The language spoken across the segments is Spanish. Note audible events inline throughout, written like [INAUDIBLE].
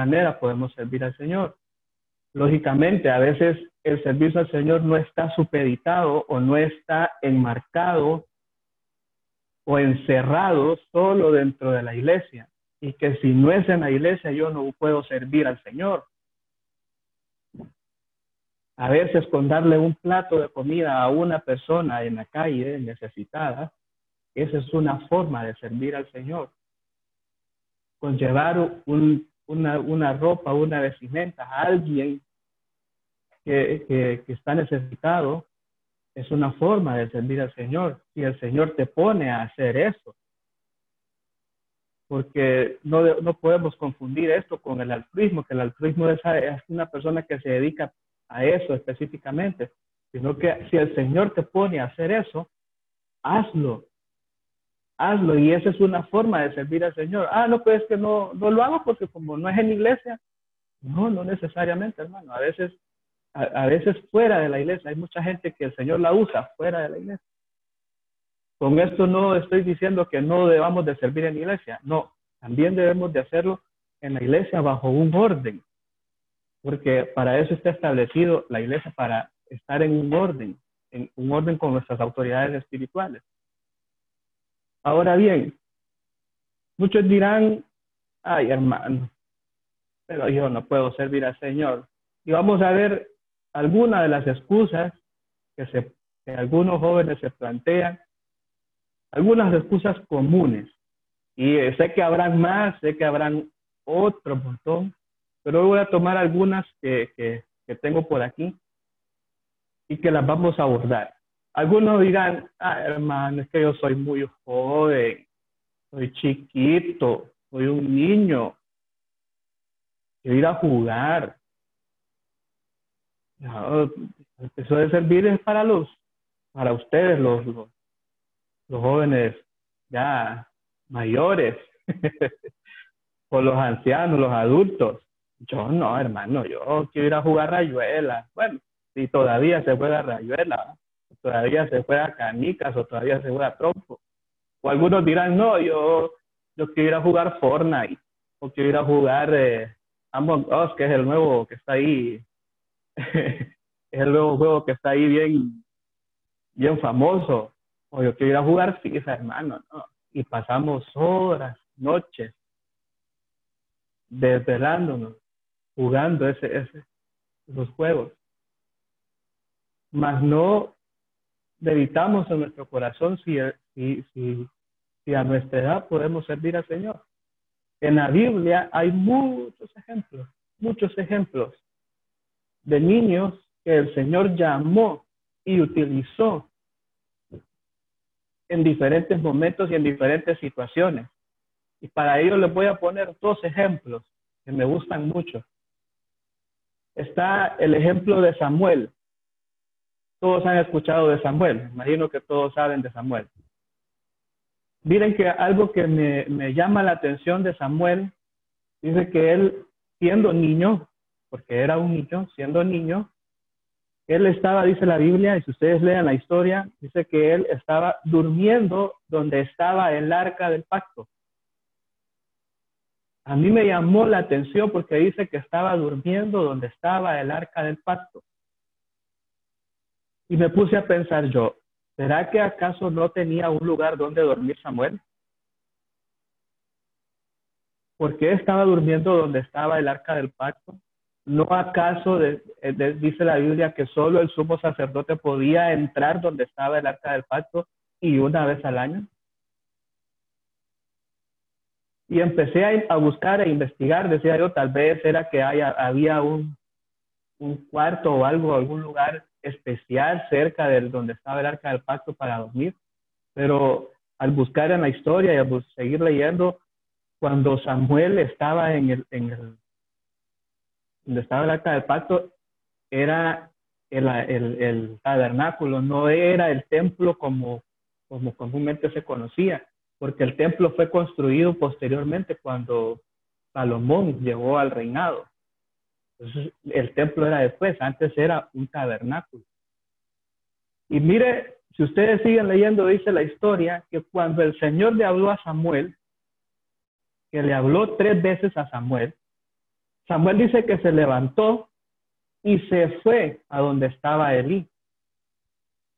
manera podemos servir al Señor. Lógicamente, a veces el servicio al Señor no está supeditado o no está enmarcado o encerrado solo dentro de la iglesia. Y que si no es en la iglesia, yo no puedo servir al Señor. A veces con darle un plato de comida a una persona en la calle necesitada, esa es una forma de servir al Señor. Con llevar una, una, ropa, una vestimenta a alguien que, que, está necesitado, es una forma de servir al Señor. Si el Señor te pone a hacer eso, porque no, no podemos confundir esto con el altruismo, que el altruismo es, es, una persona que se dedica a eso específicamente, sino que si el Señor te pone a hacer eso, hazlo, hazlo. Y esa es una forma de servir al Señor. Ah, no, pues que no, no lo hago porque como no es en iglesia. No, no necesariamente, hermano. A veces, a, veces fuera de la iglesia, hay mucha gente que el Señor la usa fuera de la iglesia. Con esto no estoy diciendo que no debamos de servir en iglesia. No, también debemos de hacerlo en la iglesia bajo un orden. Porque para eso está establecido la iglesia, para estar en un orden, en un orden con nuestras autoridades espirituales. Ahora bien, muchos dirán, ay hermano, pero yo no puedo servir al Señor. Y vamos a ver algunas de las excusas que, algunos jóvenes se plantean, algunas excusas comunes. Y eh, sé que habrán más, sé que habrán otro montón, pero voy a tomar algunas que, que, que tengo por aquí y que las vamos a abordar. Algunos dirán, ah, hermano, es que yo soy muy joven, soy chiquito, soy un niño, quiero ir a jugar. eso de servir es para los, para ustedes, los, los, los jóvenes ya mayores, [LAUGHS] o los ancianos, los adultos. Yo no, hermano, yo quiero ir a jugar rayuela. Bueno, si todavía se juega rayuela, todavía se juega canicas o todavía se juega trompo. O algunos dirán, no, yo, yo quiero ir a jugar Fortnite o quiero ir a jugar eh, Among Us, que es el nuevo que está ahí. [LAUGHS] es el nuevo juego que está ahí bien, bien famoso. O yo quiero ir a jugar FIFA, hermano. ¿no? Y pasamos horas, noches, desvelándonos, jugando ese, ese, esos juegos. Mas no meditamos en nuestro corazón si, si, si, a nuestra edad podemos servir al Señor. En la Biblia hay muchos ejemplos, muchos ejemplos de niños que el Señor llamó y utilizó en diferentes momentos y en diferentes situaciones. Y para ello les voy a poner dos ejemplos que me gustan mucho. Está el ejemplo de Samuel todos han escuchado de Samuel, imagino que todos saben de Samuel. Miren que algo que me, llama la atención de Samuel, dice que él, siendo niño, porque era un niño, siendo niño, él estaba, dice la Biblia, y si ustedes lean la historia, dice que él estaba durmiendo donde estaba el arca del pacto. A mí me llamó la atención porque dice que estaba durmiendo donde estaba el arca del pacto. Y me puse a pensar yo, ¿será que acaso no tenía un lugar donde dormir Samuel? ¿Por qué estaba durmiendo donde estaba el arca del pacto? ¿No acaso dice la Biblia que solo el sumo sacerdote podía entrar donde estaba el arca del pacto y una vez al año? Y empecé a, buscar e investigar, decía yo, tal vez era que había un, un cuarto o algo, algún lugar especial cerca de donde estaba el arca del pacto para dormir, pero al buscar en la historia y al seguir leyendo, cuando Samuel estaba en el, en donde estaba el arca del pacto, era el, el, el, tabernáculo, no era el templo como, como comúnmente se conocía, porque el templo fue construido posteriormente cuando Salomón llegó al reinado. El templo era después, antes era un tabernáculo. Y mire, si ustedes siguen leyendo, dice la historia que cuando el Señor le habló a Samuel, que le habló tres veces a Samuel, Samuel dice que se levantó y se fue a donde estaba Elí.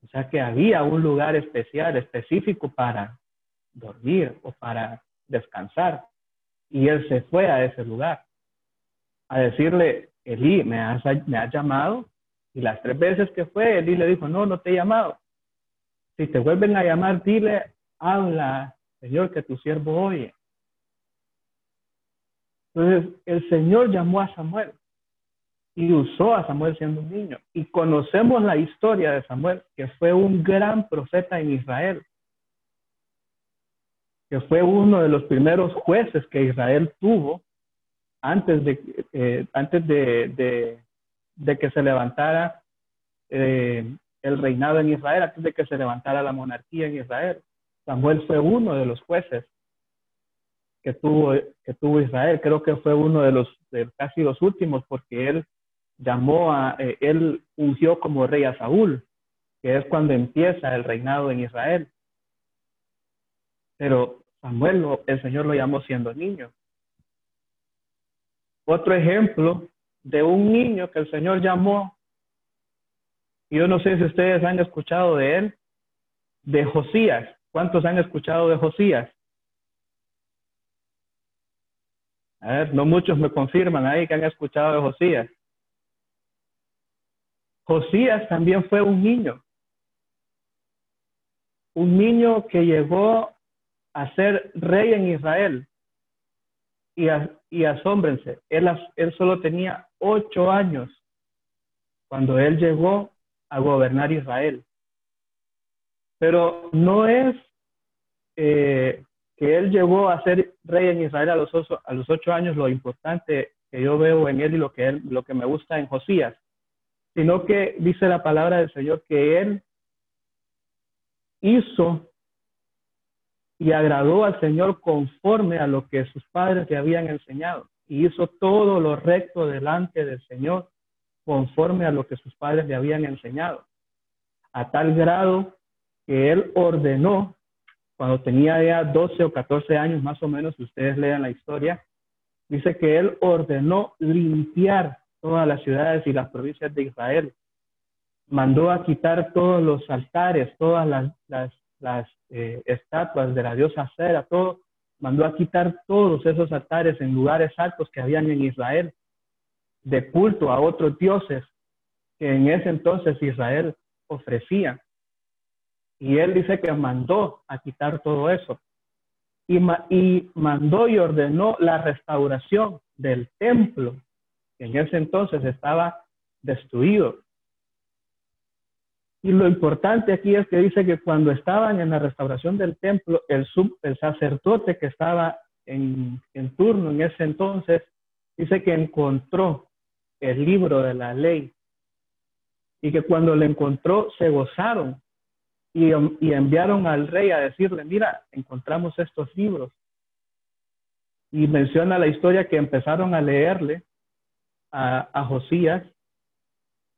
O sea que había un lugar especial, específico para dormir o para descansar. Y él se fue a ese lugar a decirle, Elí, ¿me has, llamado? Y las tres veces que fue, Elí le dijo, no, no te he llamado. Si te vuelven a llamar, dile, habla, Señor, que tu siervo oye. Entonces, el Señor llamó a Samuel y usó a Samuel siendo un niño. Y conocemos la historia de Samuel, que fue un gran profeta en Israel, que fue uno de los primeros jueces que Israel tuvo antes de, eh, antes de, que se levantara eh, el reinado en Israel, antes de que se levantara la monarquía en Israel. Samuel fue uno de los jueces que tuvo, que tuvo Israel. Creo que fue uno de los de casi los últimos porque él llamó a, eh, él ungió como rey a Saúl, que es cuando empieza el reinado en Israel. Pero Samuel, el Señor lo llamó siendo niño. Otro ejemplo de un niño que el Señor llamó, yo no sé si ustedes han escuchado de él, de Josías. ¿Cuántos han escuchado de Josías? A ver, no muchos me confirman ahí que han escuchado de Josías. Josías también fue un niño. Un niño que llegó a ser rey en Israel. Y, asómbrense, él, él solo tenía ocho años cuando él llegó a gobernar Israel. Pero no es eh, que él llegó a ser rey en Israel a los, ocho, años lo importante que yo veo en él y lo que me gusta en Josías, sino que dice la palabra del Señor que él hizo y agradó al Señor conforme a lo que sus padres le habían enseñado y hizo todo lo recto delante del Señor conforme a lo que sus padres le habían enseñado, a tal grado que él ordenó, cuando tenía ya 12 o 14 años más o menos, si ustedes lean la historia, dice que él ordenó limpiar todas las ciudades y las provincias de Israel. Mandó a quitar todos los altares, todas las, las, eh, estatuas de la diosa Cera, todo. Mandó a quitar todos esos altares en lugares altos que habían en Israel, de culto a otros dioses que en ese entonces Israel ofrecía. Y él dice que mandó a quitar todo eso. Y, y mandó y ordenó la restauración del templo en ese entonces estaba destruido. Y lo importante aquí es que dice que cuando estaban en la restauración del templo, el, el sacerdote que estaba en, en turno en ese entonces, dice que encontró el libro de la ley y que cuando lo encontró se gozaron y, y, enviaron al rey a decirle, mira, encontramos estos libros. Y menciona la historia que empezaron a leerle a, Josías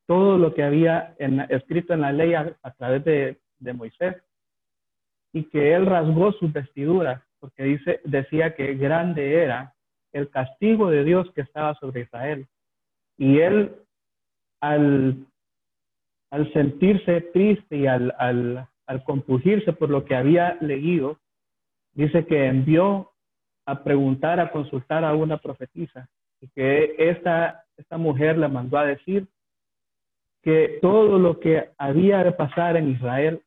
todo lo que había escrito en la ley a, través de, Moisés y que él rasgó sus vestiduras porque dice, decía que grande era el castigo de Dios que estaba sobre Israel. Y él, al, al sentirse triste y al, al, al compugirse por lo que había leído, dice que envió a preguntar, a consultar a una profetisa y que esta, esta mujer le mandó a decir que todo lo que había de pasar en Israel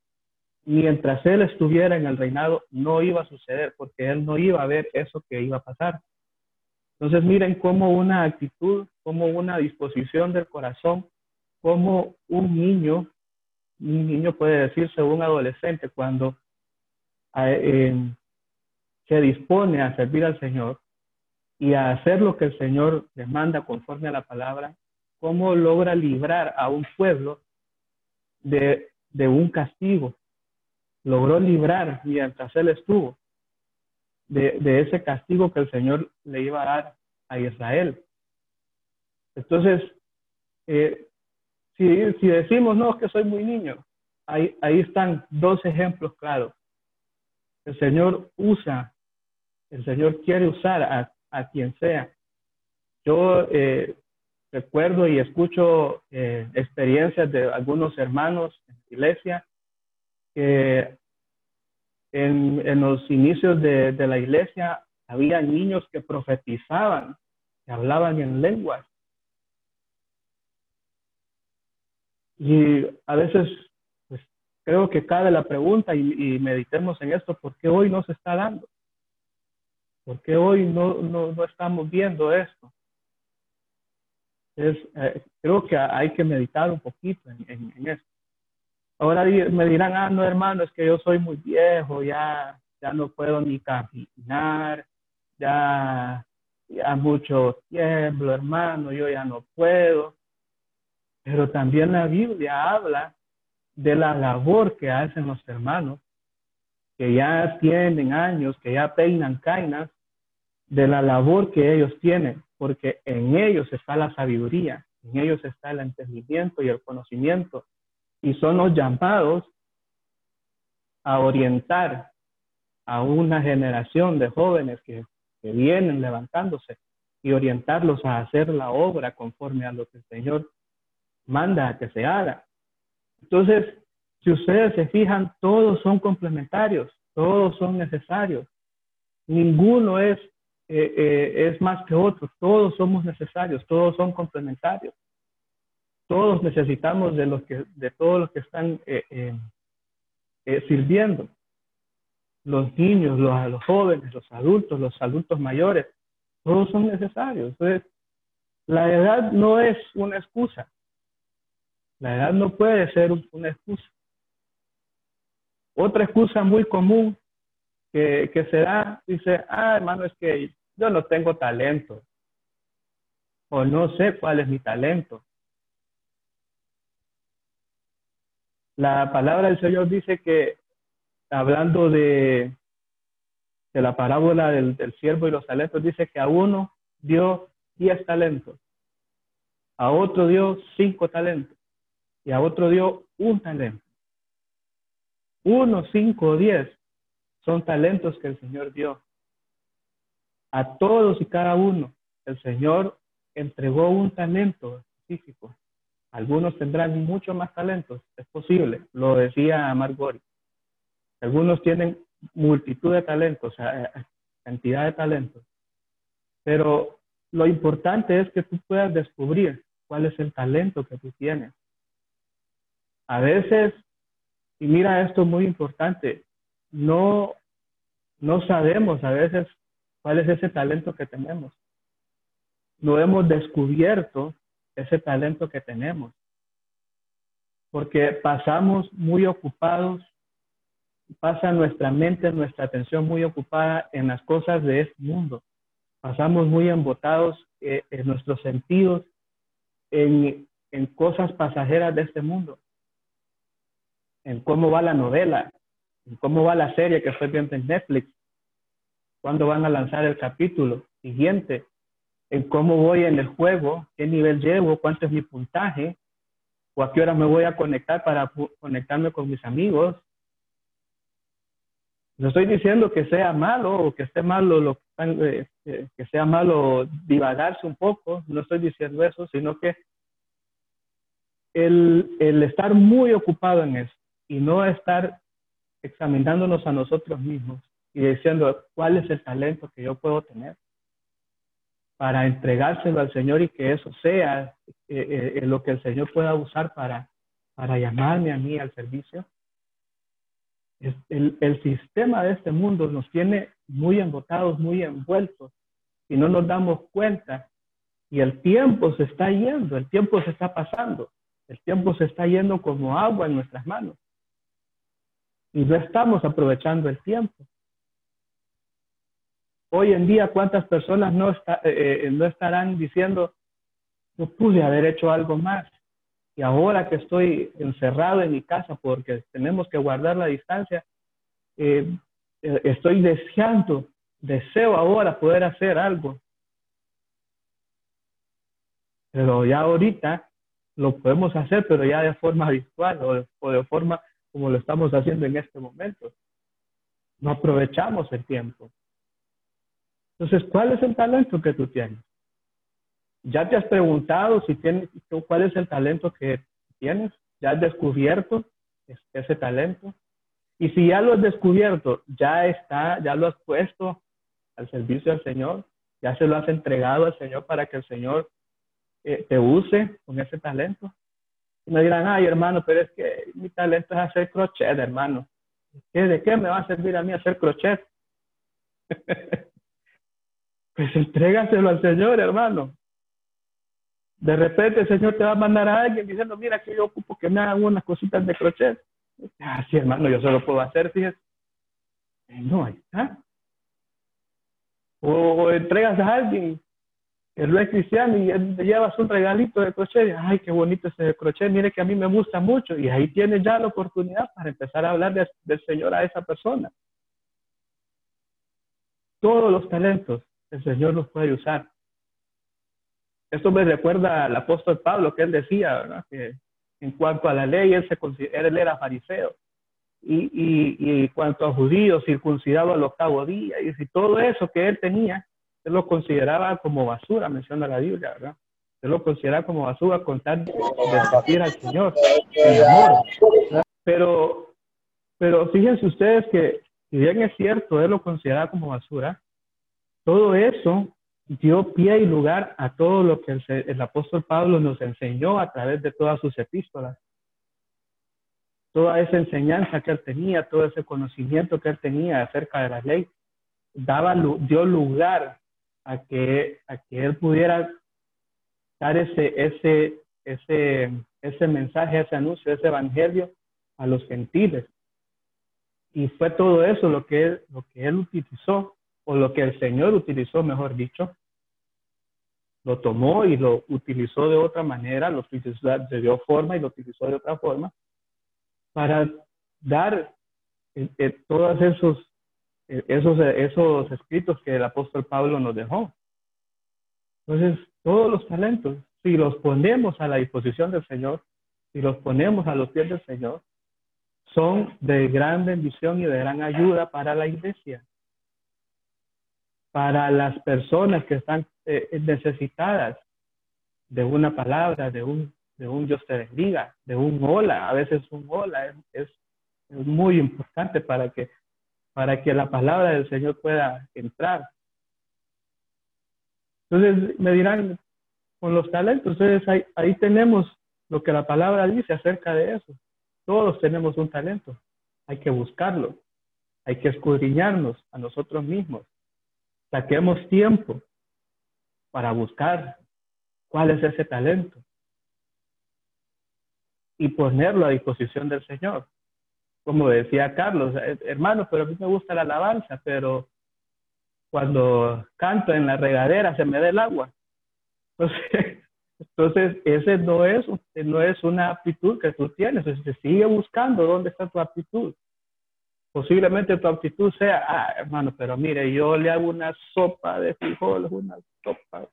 mientras él estuviera en el reinado no iba a suceder porque él no iba a ver eso que iba a pasar. Entonces miren cómo una actitud, como una disposición del corazón, como un niño, un niño puede decirse un adolescente cuando eh, se dispone a servir al Señor, y a hacer lo que el Señor demanda conforme a la palabra, cómo logra librar a un pueblo de, un castigo. Logró librar mientras él estuvo de, ese castigo que el Señor le iba a dar a Israel. Entonces, eh, si, si, decimos, no, que soy muy niño, ahí, ahí están dos ejemplos claros. El Señor usa, el Señor quiere usar a, a quien sea Yo eh, recuerdo y escucho eh, experiencias de algunos hermanos en la iglesia que en, en los inicios de, la iglesia había niños que profetizaban, que hablaban en lenguas. Y a veces pues, creo que cabe la pregunta y, y meditemos en esto, ¿por qué hoy no se está dando? ¿Por qué hoy no, no, no estamos viendo esto? Es, eh, creo que hay que meditar un poquito en, esto. Ahora me dirán, ah, no, hermano, es que yo soy muy viejo, ya, ya no puedo ni caminar, ya, ya mucho tiempo, hermano, yo ya no puedo. Pero también la Biblia habla de la labor que hacen los hermanos, que ya tienen años, que ya peinan cainas, de la labor que ellos tienen porque en ellos está la sabiduría, en ellos está el entendimiento y el conocimiento, y son los llamados a orientar a una generación de jóvenes que, que vienen levantándose y orientarlos a hacer la obra conforme a lo que el Señor manda a que se haga. Entonces, si ustedes se fijan, todos son complementarios, todos son necesarios. Ninguno es eh, eh, es más que otros. Todos somos necesarios, todos son complementarios. Todos necesitamos de, los que, de todos los que están eh, sirviendo. Los niños, los, los jóvenes, los adultos, los adultos mayores, todos son necesarios. Entonces, la edad no es una excusa. La edad no puede ser una excusa. Otra excusa muy común que, que se da, dice, ah, hermano, es que yo no tengo talento o no sé cuál es mi talento. La palabra del Señor dice que, hablando de, de la parábola del, del siervo y los talentos, dice que a uno dio diez talentos, a otro dio cinco talentos y a otro dio un talento. Uno, cinco diez son talentos que el Señor dio a todos y cada uno, el Señor entregó un talento específico. Algunos tendrán mucho más talentos, es posible, lo decía Margori. Algunos tienen multitud de talentos, cantidad de talentos. Pero lo importante es que tú puedas descubrir cuál es el talento que tú tienes. A veces, y mira esto muy importante, no, no sabemos a veces ¿Cuál es ese talento que tenemos? No hemos descubierto ese talento que tenemos. Porque pasamos muy ocupados, pasa nuestra mente, nuestra atención muy ocupada en las cosas de este mundo. Pasamos muy embotados eh, en nuestros sentidos, en, en cosas pasajeras de este mundo, en cómo va la novela, cómo va la serie que estoy viendo en Netflix, cuándo van a lanzar el capítulo siguiente, en cómo voy en el juego, qué nivel llevo, cuánto es mi puntaje, o a qué hora me voy a conectar para conectarme con mis amigos. No estoy diciendo que sea malo o que esté malo lo eh, eh, que sea malo divagarse un poco, no estoy diciendo eso, sino que el, el estar muy ocupado en eso y no estar examinándonos a nosotros mismos y diciendo cuál es el talento que yo puedo tener para entregárselo al Señor y que eso sea eh, eh, lo que el Señor pueda usar para, para llamarme a mí al servicio. El, el sistema de este mundo nos tiene muy embotados, muy envueltos y no nos damos cuenta y el tiempo se está yendo, el tiempo se está pasando, el tiempo se está yendo como agua en nuestras manos y no estamos aprovechando el tiempo. Hoy en día, ¿cuántas personas no, está, eh, eh, no estarán diciendo, no pude haber hecho algo más? Y ahora que estoy encerrado en mi casa porque tenemos que guardar la distancia, eh, estoy deseando, deseo ahora poder hacer algo. Pero ya ahorita lo podemos hacer, pero ya de forma virtual o o de forma como lo estamos haciendo en este momento. No aprovechamos el tiempo. Entonces, ¿cuál es el talento que tú tienes? ¿Ya te has preguntado si tienes, cuál es el talento que tienes? ¿Ya has descubierto ese talento? Y si ya lo has descubierto, ya está, ya lo has puesto al servicio del Señor, ya se lo has entregado al Señor para que el Señor eh, te use con ese talento. Y me dirán, ay hermano, pero es que mi talento es hacer crochet, hermano. ¿De qué me va a servir a mí hacer crochet? [LAUGHS] pues entrégaselo al Señor, hermano. De repente el Señor te va a mandar a alguien diciendo, mira que yo ocupo que me hagan unas cositas de crochet. Ah, sí, hermano, yo solo puedo hacer, fíjese. No, ahí está. O, entregas a alguien que no es cristiano y le llevas un regalito de crochet. Ay, qué bonito ese crochet, mire que a mí me gusta mucho. Y ahí tienes ya la oportunidad para empezar a hablar del Señor a esa persona. Todos los talentos el Señor los puede usar. Esto me recuerda al apóstol Pablo, que él decía, ¿verdad? que en cuanto a la ley, él, se él era fariseo. Y, y, en cuanto a judíos, circuncidado al octavo día, y si todo eso que él tenía, él lo consideraba como basura, menciona la Biblia, ¿verdad? Él lo consideraba como basura con tal de servir al Señor, en amor. Pero, pero fíjense ustedes que, si bien es cierto, él lo consideraba como basura, todo eso dio pie y lugar a todo lo que el, apóstol Pablo nos enseñó a través de todas sus epístolas. Toda esa enseñanza que él tenía, todo ese conocimiento que él tenía acerca de la ley, daba, dio lugar a que, a que él pudiera dar ese, ese, ese, ese mensaje, ese anuncio, ese evangelio a los gentiles. Y fue todo eso lo que lo que él utilizó o lo que el Señor utilizó, mejor dicho, lo tomó y lo utilizó de otra manera, lo utilizó, le dio forma y lo utilizó de otra forma para dar eh, eh, todos esos, esos, esos escritos que el apóstol Pablo nos dejó. Entonces, todos los talentos, si los ponemos a la disposición del Señor, si los ponemos a los pies del Señor, son de gran bendición y de gran ayuda para la iglesia para las personas que están eh, necesitadas de una palabra, de un, de un Dios te bendiga, de un hola. A veces un hola es, es, muy importante para que, para que la palabra del Señor pueda entrar. Entonces me dirán, con los talentos, entonces ahí, ahí tenemos lo que la palabra dice acerca de eso. Todos tenemos un talento, hay que buscarlo, hay que escudriñarnos a nosotros mismos Saquemos tiempo para buscar cuál es ese talento y ponerlo a disposición del Señor. Como decía Carlos, eh, hermano, pero a mí me gusta la alabanza, pero cuando canto en la regadera se me da el agua. Entonces, [LAUGHS] entonces ese no es, no es una aptitud que tú tienes. Entonces, sigue buscando dónde está tu aptitud. Posiblemente tu actitud sea, ah, hermano, pero mire, yo le hago una sopa de frijoles, una sopa,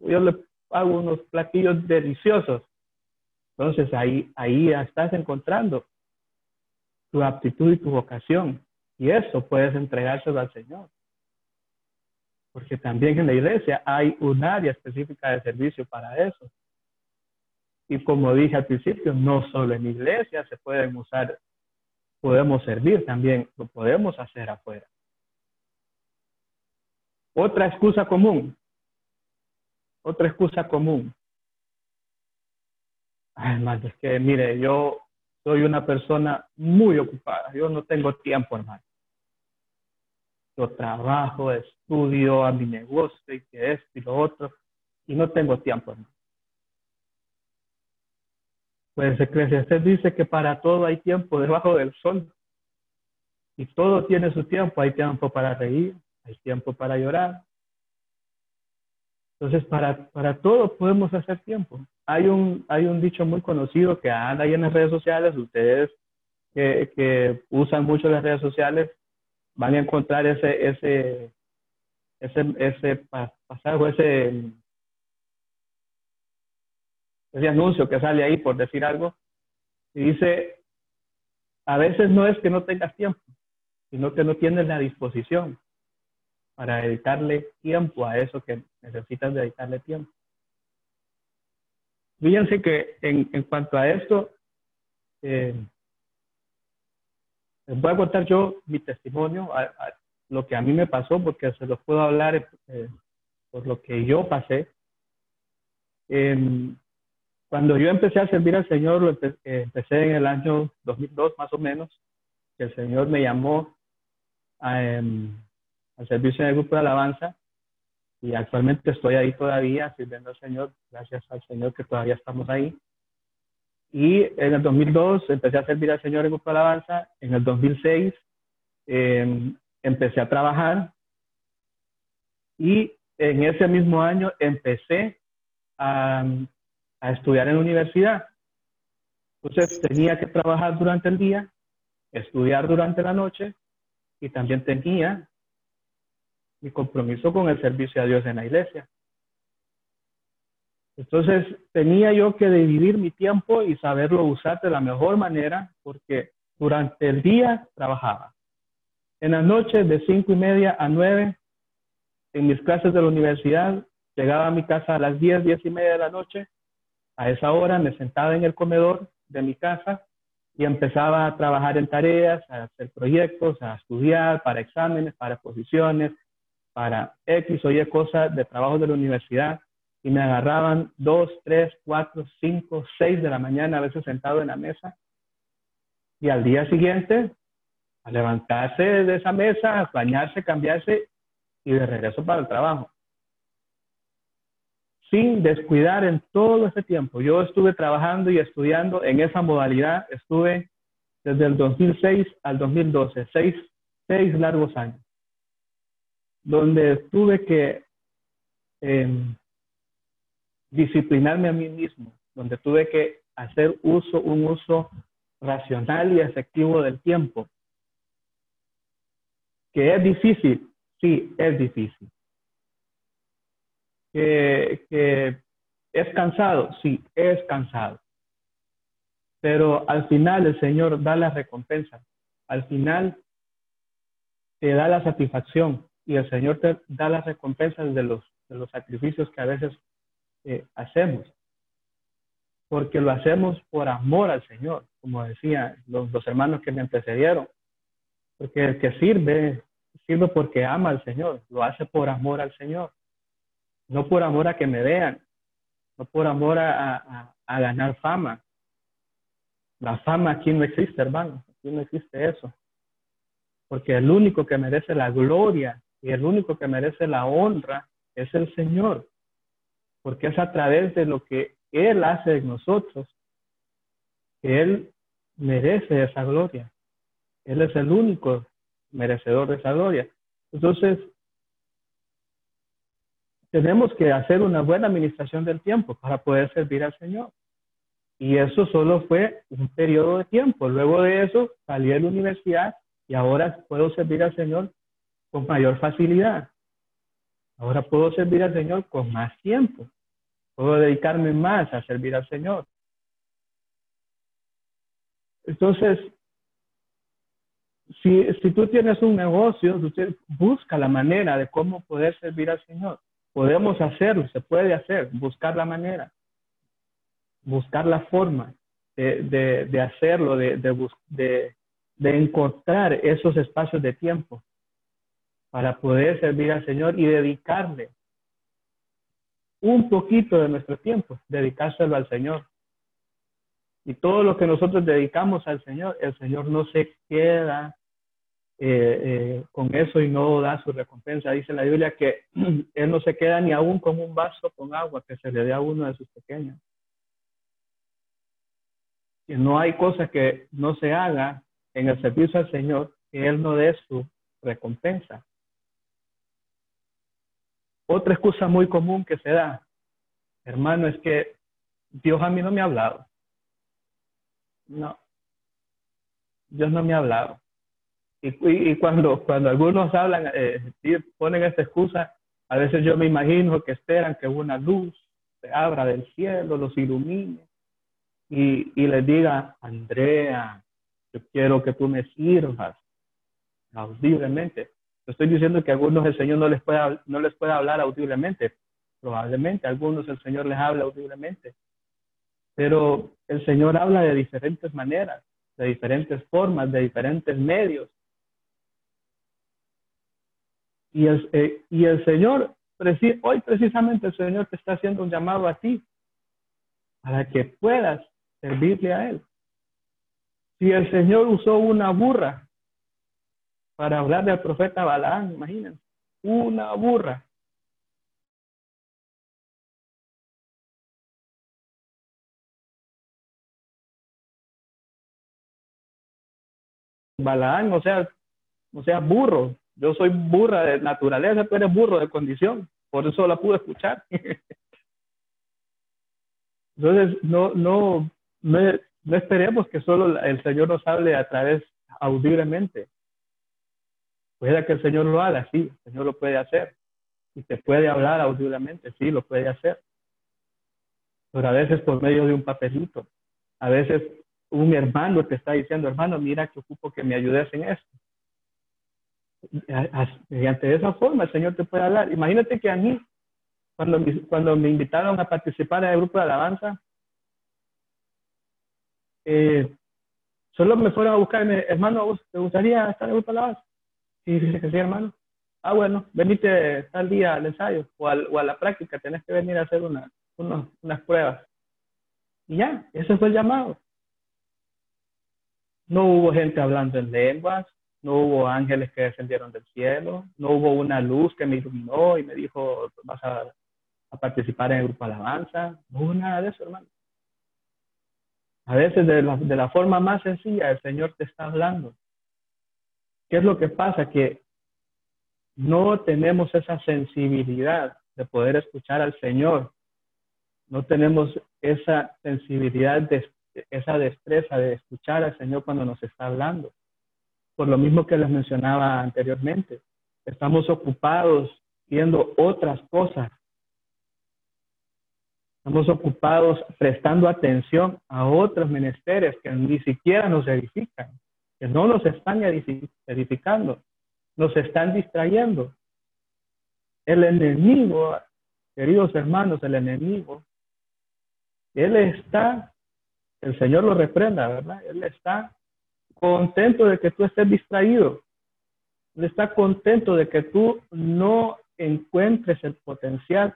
yo le hago unos platillos deliciosos. Entonces ahí, ahí estás encontrando tu aptitud y tu vocación. Y eso puedes entregárselo al Señor. Porque también en la iglesia hay un área específica de servicio para eso. Y como dije al principio, no solo en iglesia se pueden usar podemos servir también, lo podemos hacer afuera. Otra excusa común, otra excusa común. Además, es que mire, yo soy una persona muy ocupada, yo no tengo tiempo, hermano. Yo trabajo, estudio a mi negocio y que esto y lo otro, y no tengo tiempo, hermano. Pues Eclesiastes dice que para todo hay tiempo debajo del sol. Y todo tiene su tiempo. Hay tiempo para reír, hay tiempo para llorar. Entonces, para, para todo podemos hacer tiempo. Hay un, hay un dicho muy conocido que anda ahí en las redes sociales. Ustedes que, que usan mucho las redes sociales van a encontrar ese, ese, ese, ese pasaje, ese ese anuncio que sale ahí por decir algo, y dice, a veces no es que no tengas tiempo, sino que no tienes la disposición para dedicarle tiempo a eso que necesitas dedicarle tiempo. Fíjense que en, en cuanto a esto, eh, les voy a contar yo mi testimonio, a, lo que a mí me pasó, porque se los puedo hablar eh, por lo que yo pasé. cuando yo empecé a servir al Señor, eh, empecé en el año 2002 más o menos, que el Señor me llamó a, em, al servicio en el grupo de alabanza y actualmente estoy ahí todavía sirviendo al Señor, gracias al Señor que todavía estamos ahí. Y en el 2002 empecé a servir al Señor en Grupo Alabanza. En el 2006 em, empecé a trabajar y en ese mismo año empecé a, a estudiar en la universidad. Entonces tenía que trabajar durante el día, estudiar durante la noche y también tenía mi compromiso con el servicio a Dios en la iglesia. Entonces tenía yo que dividir mi tiempo y saberlo usar de la mejor manera porque durante el día trabajaba. En las noches de cinco y media a nueve, en mis clases de la universidad, llegaba a mi casa a las diez, diez y media de la noche. A esa hora me sentaba en el comedor de mi casa y empezaba a trabajar en tareas, a hacer proyectos, a estudiar para exámenes, para exposiciones, para X o Y cosas de trabajo de la universidad y me agarraban dos, tres, cuatro, cinco, seis de la mañana, a veces sentado en la mesa. Y al día siguiente, a levantarse de esa mesa, a bañarse, cambiarse y de regreso para el trabajo. Sin descuidar en todo ese tiempo. Yo estuve trabajando y estudiando en esa modalidad. Estuve desde el 2006 al 2012, seis, seis largos años, donde tuve que eh, disciplinarme a mí mismo, donde tuve que hacer uso, un uso racional y efectivo del tiempo. Que es difícil, sí, es difícil. Que, que es cansado, sí, es cansado. Pero al final el Señor da la recompensa. Al final te da la satisfacción y el Señor te da las recompensas de los, de los sacrificios que a veces hacemos, porque lo hacemos por amor al Señor, como decían los, los hermanos que me antecedieron, porque el que sirve, sirve porque ama al Señor, lo hace por amor al Señor, no por amor a que me vean, no por amor a, a, a ganar fama. La fama aquí no existe, hermano, aquí no existe eso. Porque el único que merece la gloria y el único que merece la honra es el Señor porque es a través de lo que Él hace en nosotros que Él merece esa gloria. Él es el único merecedor de esa gloria. Entonces, tenemos que hacer una buena administración del tiempo para poder servir al Señor. Y eso solo fue un periodo de tiempo. Luego de eso salí de la universidad y ahora puedo servir al Señor con mayor facilidad. Ahora puedo servir al Señor con más tiempo. Puedo dedicarme más a servir al Señor. Entonces, si, si tú tienes un negocio, busca la manera de cómo poder servir al Señor. Podemos hacerlo, se puede hacer, buscar la manera, buscar la forma de, de, hacerlo, de, de, de encontrar esos espacios de tiempo para poder servir al Señor y dedicarle un poquito de nuestro tiempo, dedicárselo al Señor. Y todo lo que nosotros dedicamos al Señor, el Señor no se queda eh, eh, con eso y no da su recompensa. Dice la Biblia que [CLEARS THROAT] Él no se queda ni aún con un vaso con agua que se le dé a uno de sus pequeños. Y no hay cosa que no se haga en el servicio al Señor que Él no dé su recompensa. Otra excusa muy común que se da, hermano, es que Dios a mí no me ha hablado. No, Dios no me ha hablado. Y, cuando, cuando algunos hablan, eh, ponen esta excusa, a veces yo me imagino que esperan que una luz se abra del cielo, los ilumine y, y les diga, Andrea, yo quiero que tú me sirvas audiblemente estoy diciendo que algunos el Señor no les puede, no les puede hablar audiblemente. Probablemente algunos el Señor les habla audiblemente. Pero el Señor habla de diferentes maneras, de diferentes formas, de diferentes medios. Y el, eh, y el Señor, hoy precisamente el Señor te está haciendo un llamado a ti para que puedas servirle a Él. Si el Señor usó una burra para hablar del profeta Balaán, imagínense, una burra. Balaán, o sea, o sea, burro. Yo soy burra de naturaleza, pero eres burro de condición. Por eso la pude escuchar. [LAUGHS] Entonces, no, no, no, no esperemos que solo el Señor nos hable a través audiblemente. Puede que el Señor lo haga, sí, el Señor lo puede hacer. Y te puede hablar audiblemente, sí, lo puede hacer. Pero a veces por medio de un papelito. A veces un hermano te está diciendo, hermano, mira que ocupo que me ayudes en esto. Mediante esa forma el Señor te puede hablar. Imagínate que a mí, cuando, cuando me invitaron a participar en el grupo de alabanza, eh, solo me fueron a buscarme, hermano, ¿te gustaría estar en el grupo de alabanza? Sí, dice que sí, hermano. Ah, bueno, venite tal día al ensayo o, a la práctica, tenés que venir a hacer una, unas pruebas. Y ya, ese fue el llamado. No hubo gente hablando en lenguas, no hubo ángeles que descendieron del cielo, no hubo una luz que me iluminó y me dijo, vas a, participar en el grupo alabanza, no hubo nada de eso, hermano. A veces de la, de la forma más sencilla el Señor te está hablando. ¿Qué es lo que pasa? Que no tenemos esa sensibilidad de poder escuchar al Señor. No tenemos esa sensibilidad esa destreza de escuchar al Señor cuando nos está hablando. Por lo mismo que les mencionaba anteriormente, estamos ocupados viendo otras cosas. Estamos ocupados prestando atención a otros menesteres que ni siquiera nos edifican, que no nos están edificando, nos están distrayendo. El enemigo, queridos hermanos, el enemigo, él está el Señor lo reprenda, ¿verdad? Él está contento de que tú estés distraído. Él está contento de que tú no encuentres el potencial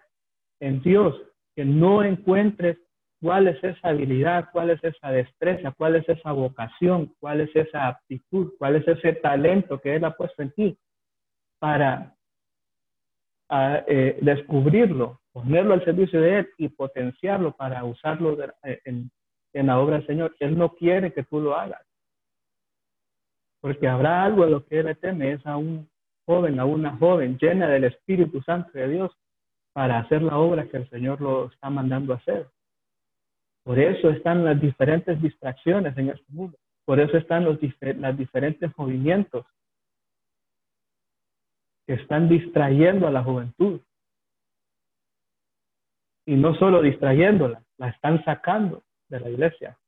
en Dios, que no encuentres cuál es esa habilidad, cuál es esa destreza, cuál es esa vocación, cuál es esa aptitud, cuál es ese talento que Él ha puesto en ti para eh, descubrirlo, ponerlo al servicio de Él y potenciarlo para usarlo eh, en, la obra del Señor. Él no quiere que tú lo hagas. Porque habrá algo a lo que Él teme, es a un joven, a una joven llena del Espíritu Santo de Dios para hacer la obra que el Señor lo está mandando a hacer. Por eso están las diferentes distracciones en este mundo. Por eso están los los diferentes movimientos que están distrayendo a la juventud. Y no solo distrayéndola, la están sacando de la iglesia.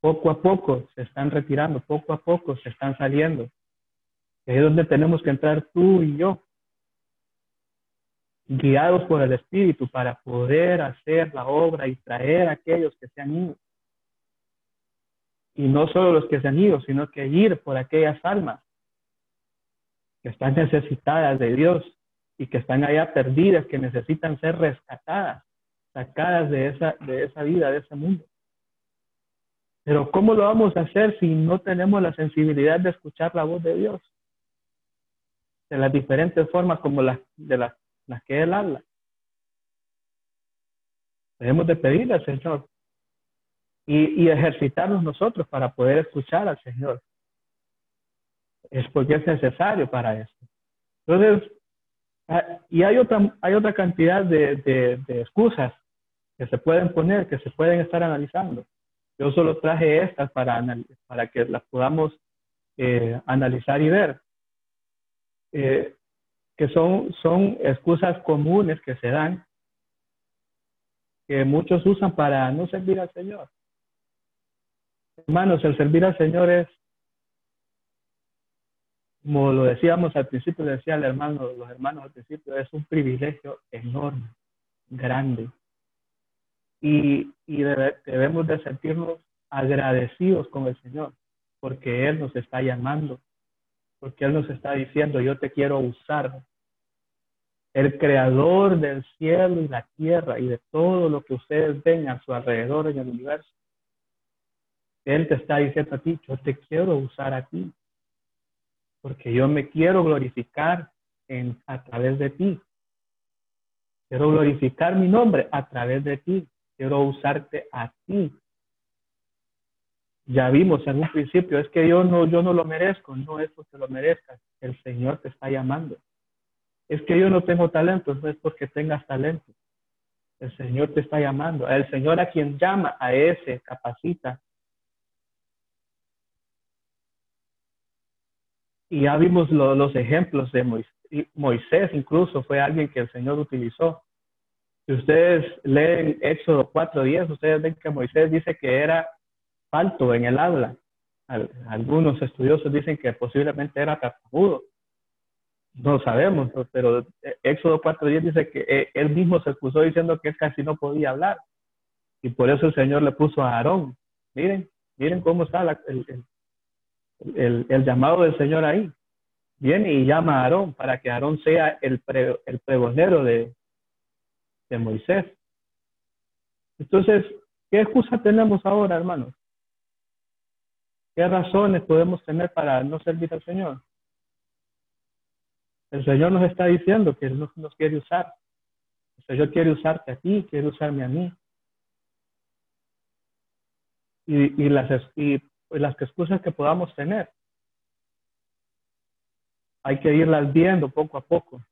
Poco a poco se están retirando, poco a poco se están saliendo. Y ahí es donde tenemos que entrar tú y yo, guiados por el Espíritu para poder hacer la obra y traer a aquellos que se han ido. Y no solo los que se han ido, sino que ir por aquellas almas que están necesitadas de Dios y que están allá perdidas, que necesitan ser rescatadas sacadas de esa, de esa vida, de ese mundo. Pero ¿cómo lo vamos a hacer si no tenemos la sensibilidad de escuchar la voz de Dios? De las diferentes formas como las, de las, las que Él habla. Debemos de pedirle al Señor y, y ejercitarnos nosotros para poder escuchar al Señor. Es porque es necesario para eso. Entonces, ah, y hay otra, hay otra cantidad de, de, de excusas que se pueden poner, que se pueden estar analizando. Yo solo traje estas para, para que las podamos eh, analizar y ver, eh, que son, son excusas comunes que se dan, que muchos usan para no servir al Señor. Hermanos, el servir al Señor es, como lo decíamos al principio, decía el hermano, los hermanos al principio, es un privilegio enorme, grande y, y debemos de sentirnos agradecidos con el Señor, porque Él nos está llamando, porque Él nos está diciendo, yo te quiero usar. El creador del cielo y la tierra y de todo lo que ustedes ven a su alrededor en el universo. Él te está diciendo a ti, yo te quiero usar a ti, porque yo me quiero glorificar en, a través de ti. Quiero glorificar mi nombre a través de ti. Quiero usarte a ti ya vimos en un principio, es que yo no, yo no lo merezco, no es porque lo merezcas, el Señor te está llamando. Es que yo no tengo talento, no es porque tengas talento. El Señor te está llamando. El Señor a quien llama, a ese capacita. Y ya vimos los ejemplos de Moisés. Moisés incluso fue alguien que el Señor utilizó. Si ustedes leen Éxodo 4.10, ustedes ven que Moisés dice que era falto en el habla. Algunos estudiosos dicen que posiblemente era tartamudo. No sabemos, pero Éxodo 4.10 dice que eh, él mismo se excusó diciendo que casi no podía hablar. Y por eso el Señor le puso a Aarón. Miren, miren cómo está el, el, llamado del Señor ahí. Viene y llama a Aarón para que Aarón sea el, el pregonero de, de Moisés. Entonces, ¿qué excusa tenemos ahora, hermanos? ¿Qué razones podemos tener para no servir al Señor? El Señor nos está diciendo que Él nos, quiere usar. El Señor quiere usarte a ti, quiere usarme a mí. Y, las, y las excusas que podamos tener, hay que irlas viendo poco a poco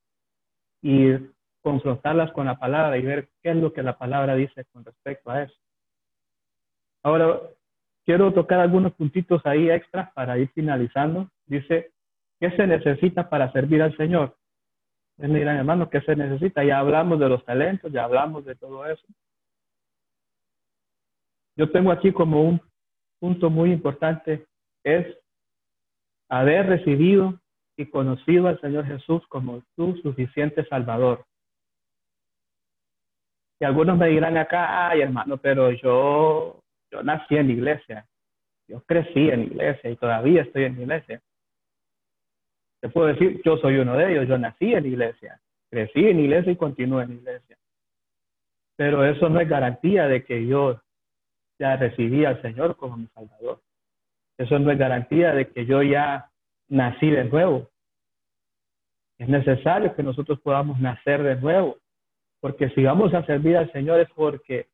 y confrontarlas con la palabra y ver qué es lo que la palabra dice con respecto a eso. Ahora, quiero tocar algunos puntitos ahí extras para ir finalizando. Dice, ¿qué se necesita para servir al Señor? Es mi gran hermano, ¿qué se necesita? Ya hablamos de los talentos, ya hablamos de todo eso. Yo tengo aquí como un punto muy importante, es haber recibido y conocido al Señor Jesús como tu suficiente Salvador. Y algunos me dirán acá, ay hermano, pero yo yo nací en la iglesia, yo crecí en la iglesia y todavía estoy en la iglesia. Puedo decir, yo soy uno de ellos, yo nací en iglesia, crecí en iglesia y continúo en iglesia. Pero eso no es garantía de que yo ya recibí al Señor como mi Salvador. Eso no es garantía de que yo ya nací de nuevo. Es necesario que nosotros podamos nacer de nuevo, porque si vamos a servir al Señor es porque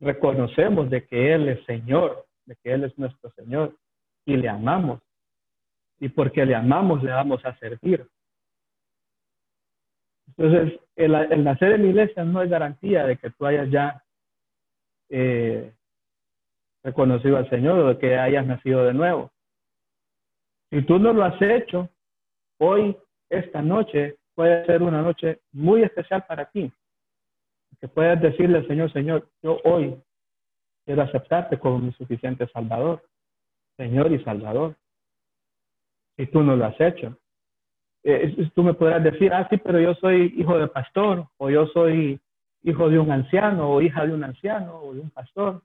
reconocemos de que Él es Señor, de que Él es nuestro Señor y le amamos. Y porque le amamos, le vamos a servir. Entonces, el, nacer en iglesia no es garantía de que tú hayas ya eh, reconocido al Señor o de que hayas nacido de nuevo. Si tú no lo has hecho, hoy, esta noche, puede ser una noche muy especial para ti que puedas decirle al Señor, Señor, yo hoy quiero aceptarte como mi suficiente Salvador, Señor y Salvador. Y tú no lo has hecho. Eh, tú me podrás decir, ah, sí, pero yo soy hijo de pastor, o yo soy hijo de un anciano, o hija de un anciano, o de un pastor.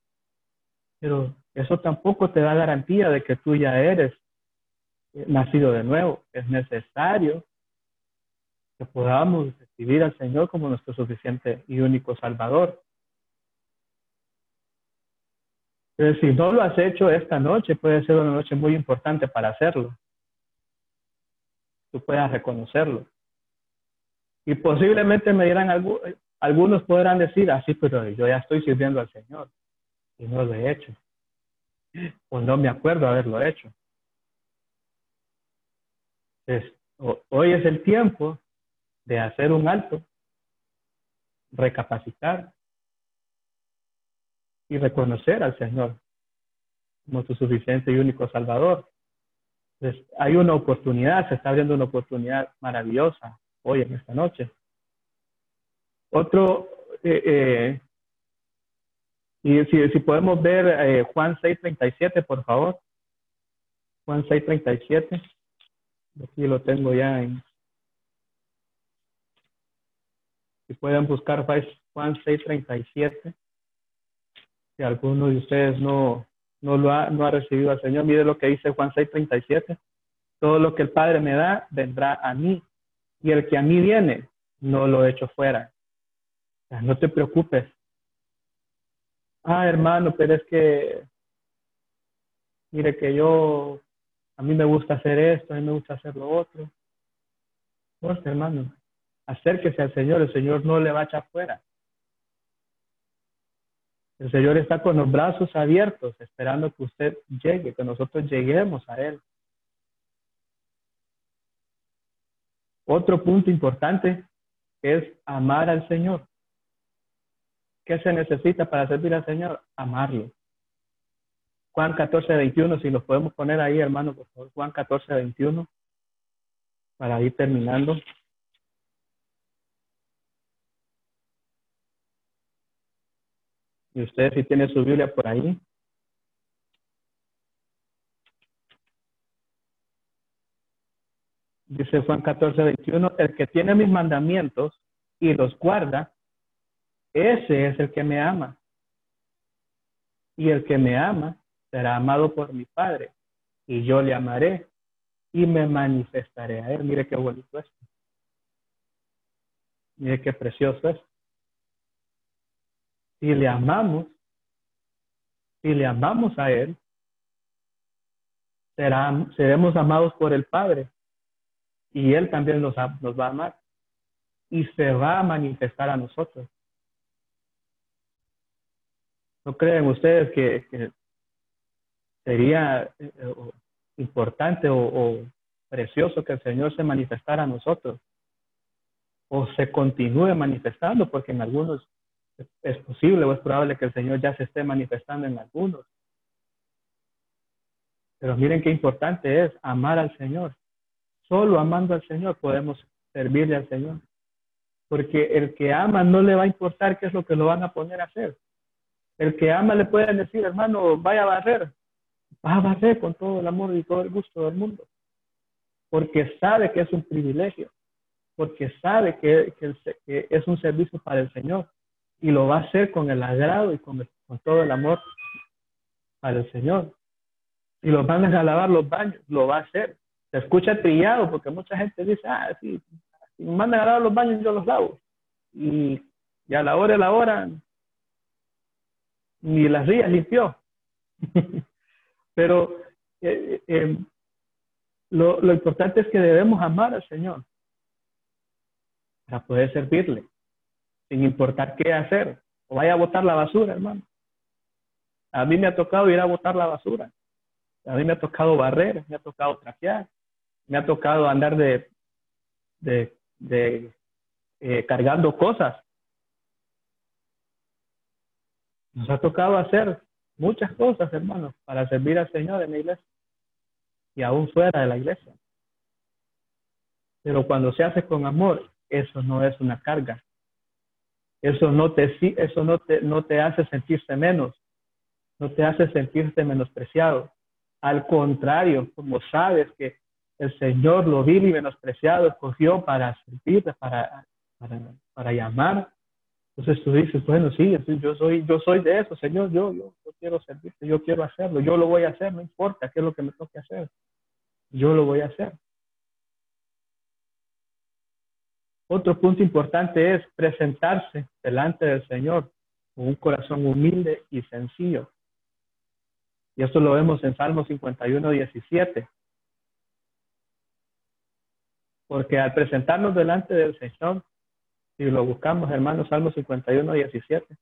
Pero eso tampoco te da garantía de que tú ya eres eh, nacido de nuevo. Es necesario que podamos recibir al Señor como nuestro suficiente y único Salvador. Pero si no lo has hecho esta noche, puede ser una noche muy importante para hacerlo. Tú puedas reconocerlo. Y posiblemente me dirán, algunos podrán decir, así, ah, pero yo ya estoy sirviendo al Señor y no lo he hecho. O no me acuerdo haberlo hecho. hoy es el tiempo de hacer un alto, recapacitar y reconocer al Señor como tu suficiente y único Salvador. Hay una oportunidad, se está abriendo una oportunidad maravillosa hoy en esta noche. Otro, eh, eh, y si, si, podemos ver eh, Juan 6.37, por favor. Juan 6.37. Aquí lo tengo ya en, Si pueden buscar Juan 6:37. Si alguno de ustedes no, no lo ha, no ha recibido al Señor, mire lo que dice Juan 6:37. Todo lo que el Padre me da vendrá a mí, y el que a mí viene, no lo echo fuera. no te preocupes. Ah, hermano, pero es que, mire que yo, a mí me gusta hacer esto, a mí me gusta hacer lo otro. Pues, hermano, acérquese al Señor, el Señor no le va a echar fuera. El Señor está con los brazos abiertos, esperando que usted llegue, que nosotros lleguemos a Él. Otro punto importante es amar al Señor. ¿Qué se necesita para servir al Señor? Amarlo. Juan 14, 21, si lo podemos poner ahí, hermano, por favor. Juan 14, 21, para ir terminando. Y usted si tiene su Biblia por ahí. Dice Juan 14, 21, el que tiene mis mandamientos y los guarda, ese es el que me ama. Y el que me ama será amado por mi Padre, y yo le amaré y me manifestaré a él. Mire qué bonito esto. Mire qué precioso es si le amamos, si le amamos a Él, seremos amados por el Padre y Él también nos, nos va a amar y se va a manifestar a nosotros. ¿No creen ustedes que, sería eh, importante o, o, precioso que el Señor se manifestara a nosotros? O se continúe manifestando, porque en algunos es posible o es probable que el Señor ya se esté manifestando en algunos. Pero miren qué importante es amar al Señor. Solo amando al Señor podemos servirle al Señor. Porque el que ama no le va a importar qué es lo que lo van a poner a hacer. El que ama le puede decir, hermano, vaya a barrer. Va a barrer con todo el amor y todo el gusto del mundo. Porque sabe que es un privilegio. Porque sabe que, que es un servicio para el Señor y lo va a hacer con el agrado y con, todo el amor para el Señor. Si lo mandan a lavar los baños, lo va a hacer. Se escucha trillado porque mucha gente dice, ah, sí, si me mandan a lavar los baños, yo los lavo. Y, a la hora de la hora, ni las rías limpió. [LAUGHS] Pero eh, eh, lo, lo importante es que debemos amar al Señor para poder servirle sin importar qué hacer. O vaya a botar la basura, hermano. A mí me ha tocado ir a botar la basura. A mí me ha tocado barrer, me ha tocado trapear, me ha tocado andar de eh, cargando cosas. Nos ha tocado hacer muchas cosas, hermanos, para servir al Señor en la iglesia y aún fuera de la iglesia. Pero cuando se hace con amor, eso no es una carga, eso no te, eso no te, no te hace sentirse menos, no te hace sentirse menospreciado. Al contrario, como sabes que el Señor lo vil y menospreciado escogió para servirte, para, para, para llamar. Entonces tú dices, bueno, sí, yo soy, yo soy de eso, Señor, yo, yo, yo quiero servirte, yo quiero hacerlo, yo lo voy a hacer, no importa qué es lo que me toque hacer, yo lo voy a hacer. Otro punto importante es presentarse delante del Señor con un corazón humilde y sencillo. Y esto lo vemos en Salmo 51, 17. Porque al presentarnos delante del Señor, si lo buscamos, hermanos, Salmo 51, 17,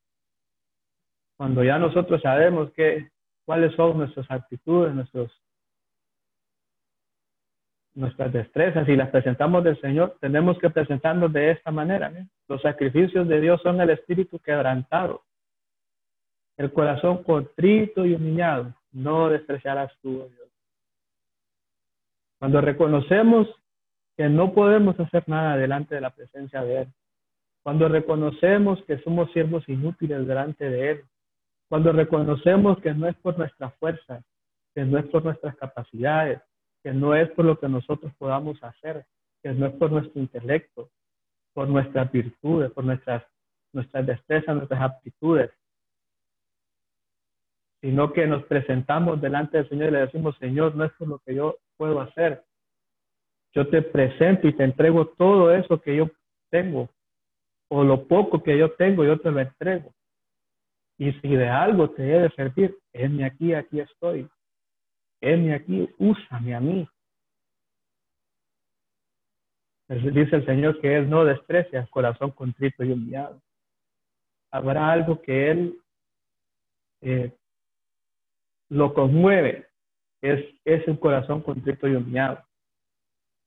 cuando ya nosotros sabemos que, cuáles son nuestras actitudes, nuestros nuestras destrezas y las presentamos del Señor, tenemos que presentarnos de esta manera. Los sacrificios de Dios son el espíritu quebrantado, el corazón contrito y humillado. No despreciarás tú, oh Dios. Cuando reconocemos que no podemos hacer nada delante de la presencia de Él, cuando reconocemos que somos siervos inútiles delante de Él, cuando reconocemos que no es por nuestra fuerza, que no es por nuestras capacidades, que no es por lo que nosotros podamos hacer, que no es por nuestro intelecto, por nuestras virtudes, por nuestras, nuestras destrezas, nuestras aptitudes. sino que nos presentamos delante del Señor y le decimos, Señor, no es por lo que yo puedo hacer. Yo te presento y te entrego todo eso que yo tengo, o lo poco que yo tengo, yo te lo entrego. Y si de algo te he de servir, heme aquí, aquí estoy. Heme aquí, úsame a mí. Dice el Señor que Él no desprecia el corazón contrito y humillado. Habrá algo que Él eh, lo conmueve, es, es el corazón contrito y humillado.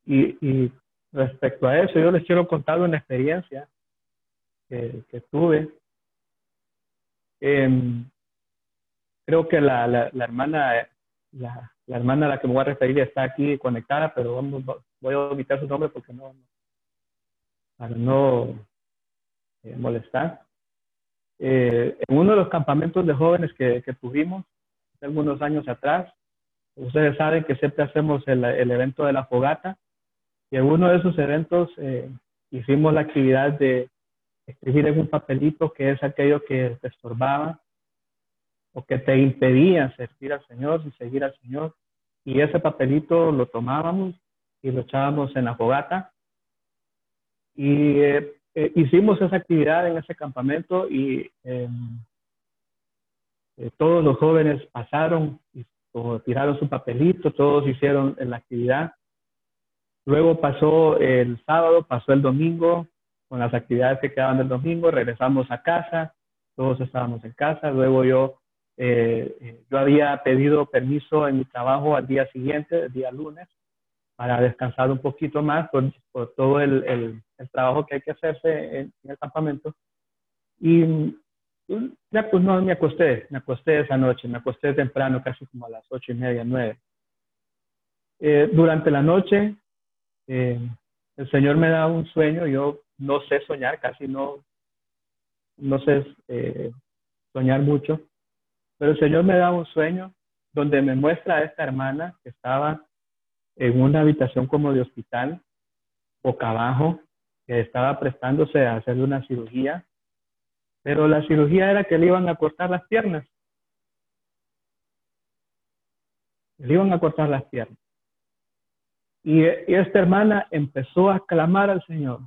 Y, respecto a eso, yo les quiero contar una experiencia que, tuve. Em, creo que la, la, hermana, la, la, hermana a la que me voy a referir está aquí conectada, pero vamos, voy a omitir su nombre porque no, para no eh, molestar. Eh, en uno de los campamentos de jóvenes que, que tuvimos algunos años atrás, ustedes saben que siempre hacemos el, el, evento de la fogata y en uno de esos eventos eh, hicimos la actividad de escribir en un papelito que es aquello que te estorbaba o que te impedía servir al Señor y seguir al Señor. Y ese papelito lo tomábamos y lo echábamos en la fogata. Y eh, eh, hicimos esa actividad en ese campamento y em, eh, todos los jóvenes pasaron y tiraron su papelito, todos hicieron la actividad. Luego pasó el sábado, pasó el domingo, con las actividades que quedaban del domingo, regresamos a casa, todos estábamos en casa. Luego yo, yo había pedido permiso en mi trabajo al día siguiente, el día lunes, para descansar un poquito más por, todo el, el, trabajo que hay que hacerse en, el campamento. Y ya pues no me acosté, me acosté esa noche, me acosté temprano, casi como a las ocho y media, nueve. Eh, durante la noche, eh, el Señor me da un sueño, yo no sé soñar, casi no, no sé eh, soñar mucho, pero el Señor me da un sueño donde me muestra a esta hermana que estaba en una habitación como de hospital, boca abajo, que estaba prestándose a hacerle una cirugía, pero la cirugía era que le iban a cortar las piernas. Le iban a cortar las piernas. Y, esta hermana empezó a clamar al Señor.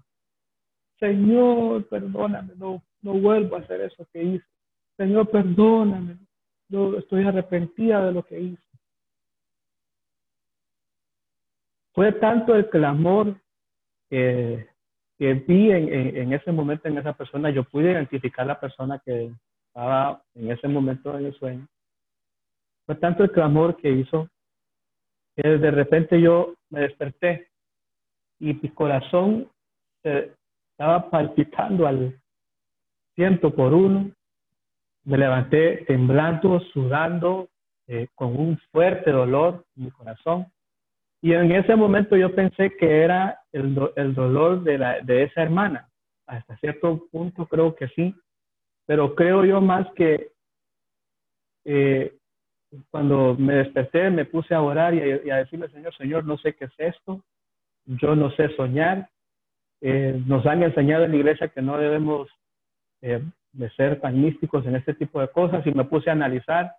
Señor, perdóname, no, no vuelvo a hacer eso que hice. Señor, perdóname, yo estoy arrepentida de lo que hice. Fue tanto el clamor que, vi en, ese momento en esa persona, yo pude identificar la persona que estaba en ese momento en el sueño. Fue tanto el clamor que hizo que de repente yo me desperté y mi corazón se estaba palpitando al ciento por uno. Me levanté temblando, sudando, eh, con un fuerte dolor en mi corazón. Y en ese momento yo pensé que era el, el dolor de, la, de esa hermana. Hasta cierto punto creo que sí, pero creo yo más que eh, cuando me desperté me puse a orar y a, decirle, Señor, Señor, no sé qué es esto, yo no sé soñar. Eh, nos han enseñado en la iglesia que no debemos de ser tan místicos en este tipo de cosas y me puse a analizar,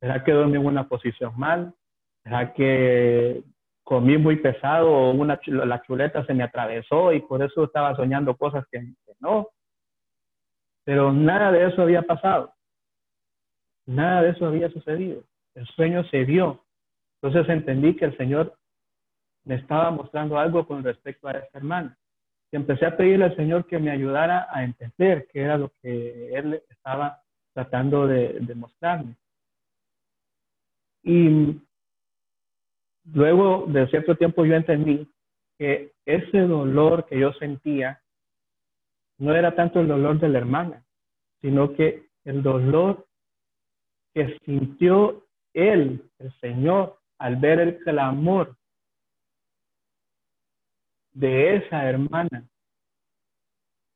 ¿será que dormí en una posición mal? ¿Será que comí muy pesado o una, la chuleta se me atravesó y por eso estaba soñando cosas que, no. Pero nada de eso había pasado. Nada de eso había sucedido. El sueño se dio. Entonces entendí que el Señor me estaba mostrando algo con respecto a esta hermana. Y empecé a pedirle al Señor que me ayudara a entender qué era lo que Él estaba tratando de, de mostrarme. Y luego de cierto tiempo yo entendí que ese dolor que yo sentía no era tanto el dolor de la hermana, sino que el dolor que sintió él, el Señor, al ver el clamor de esa hermana,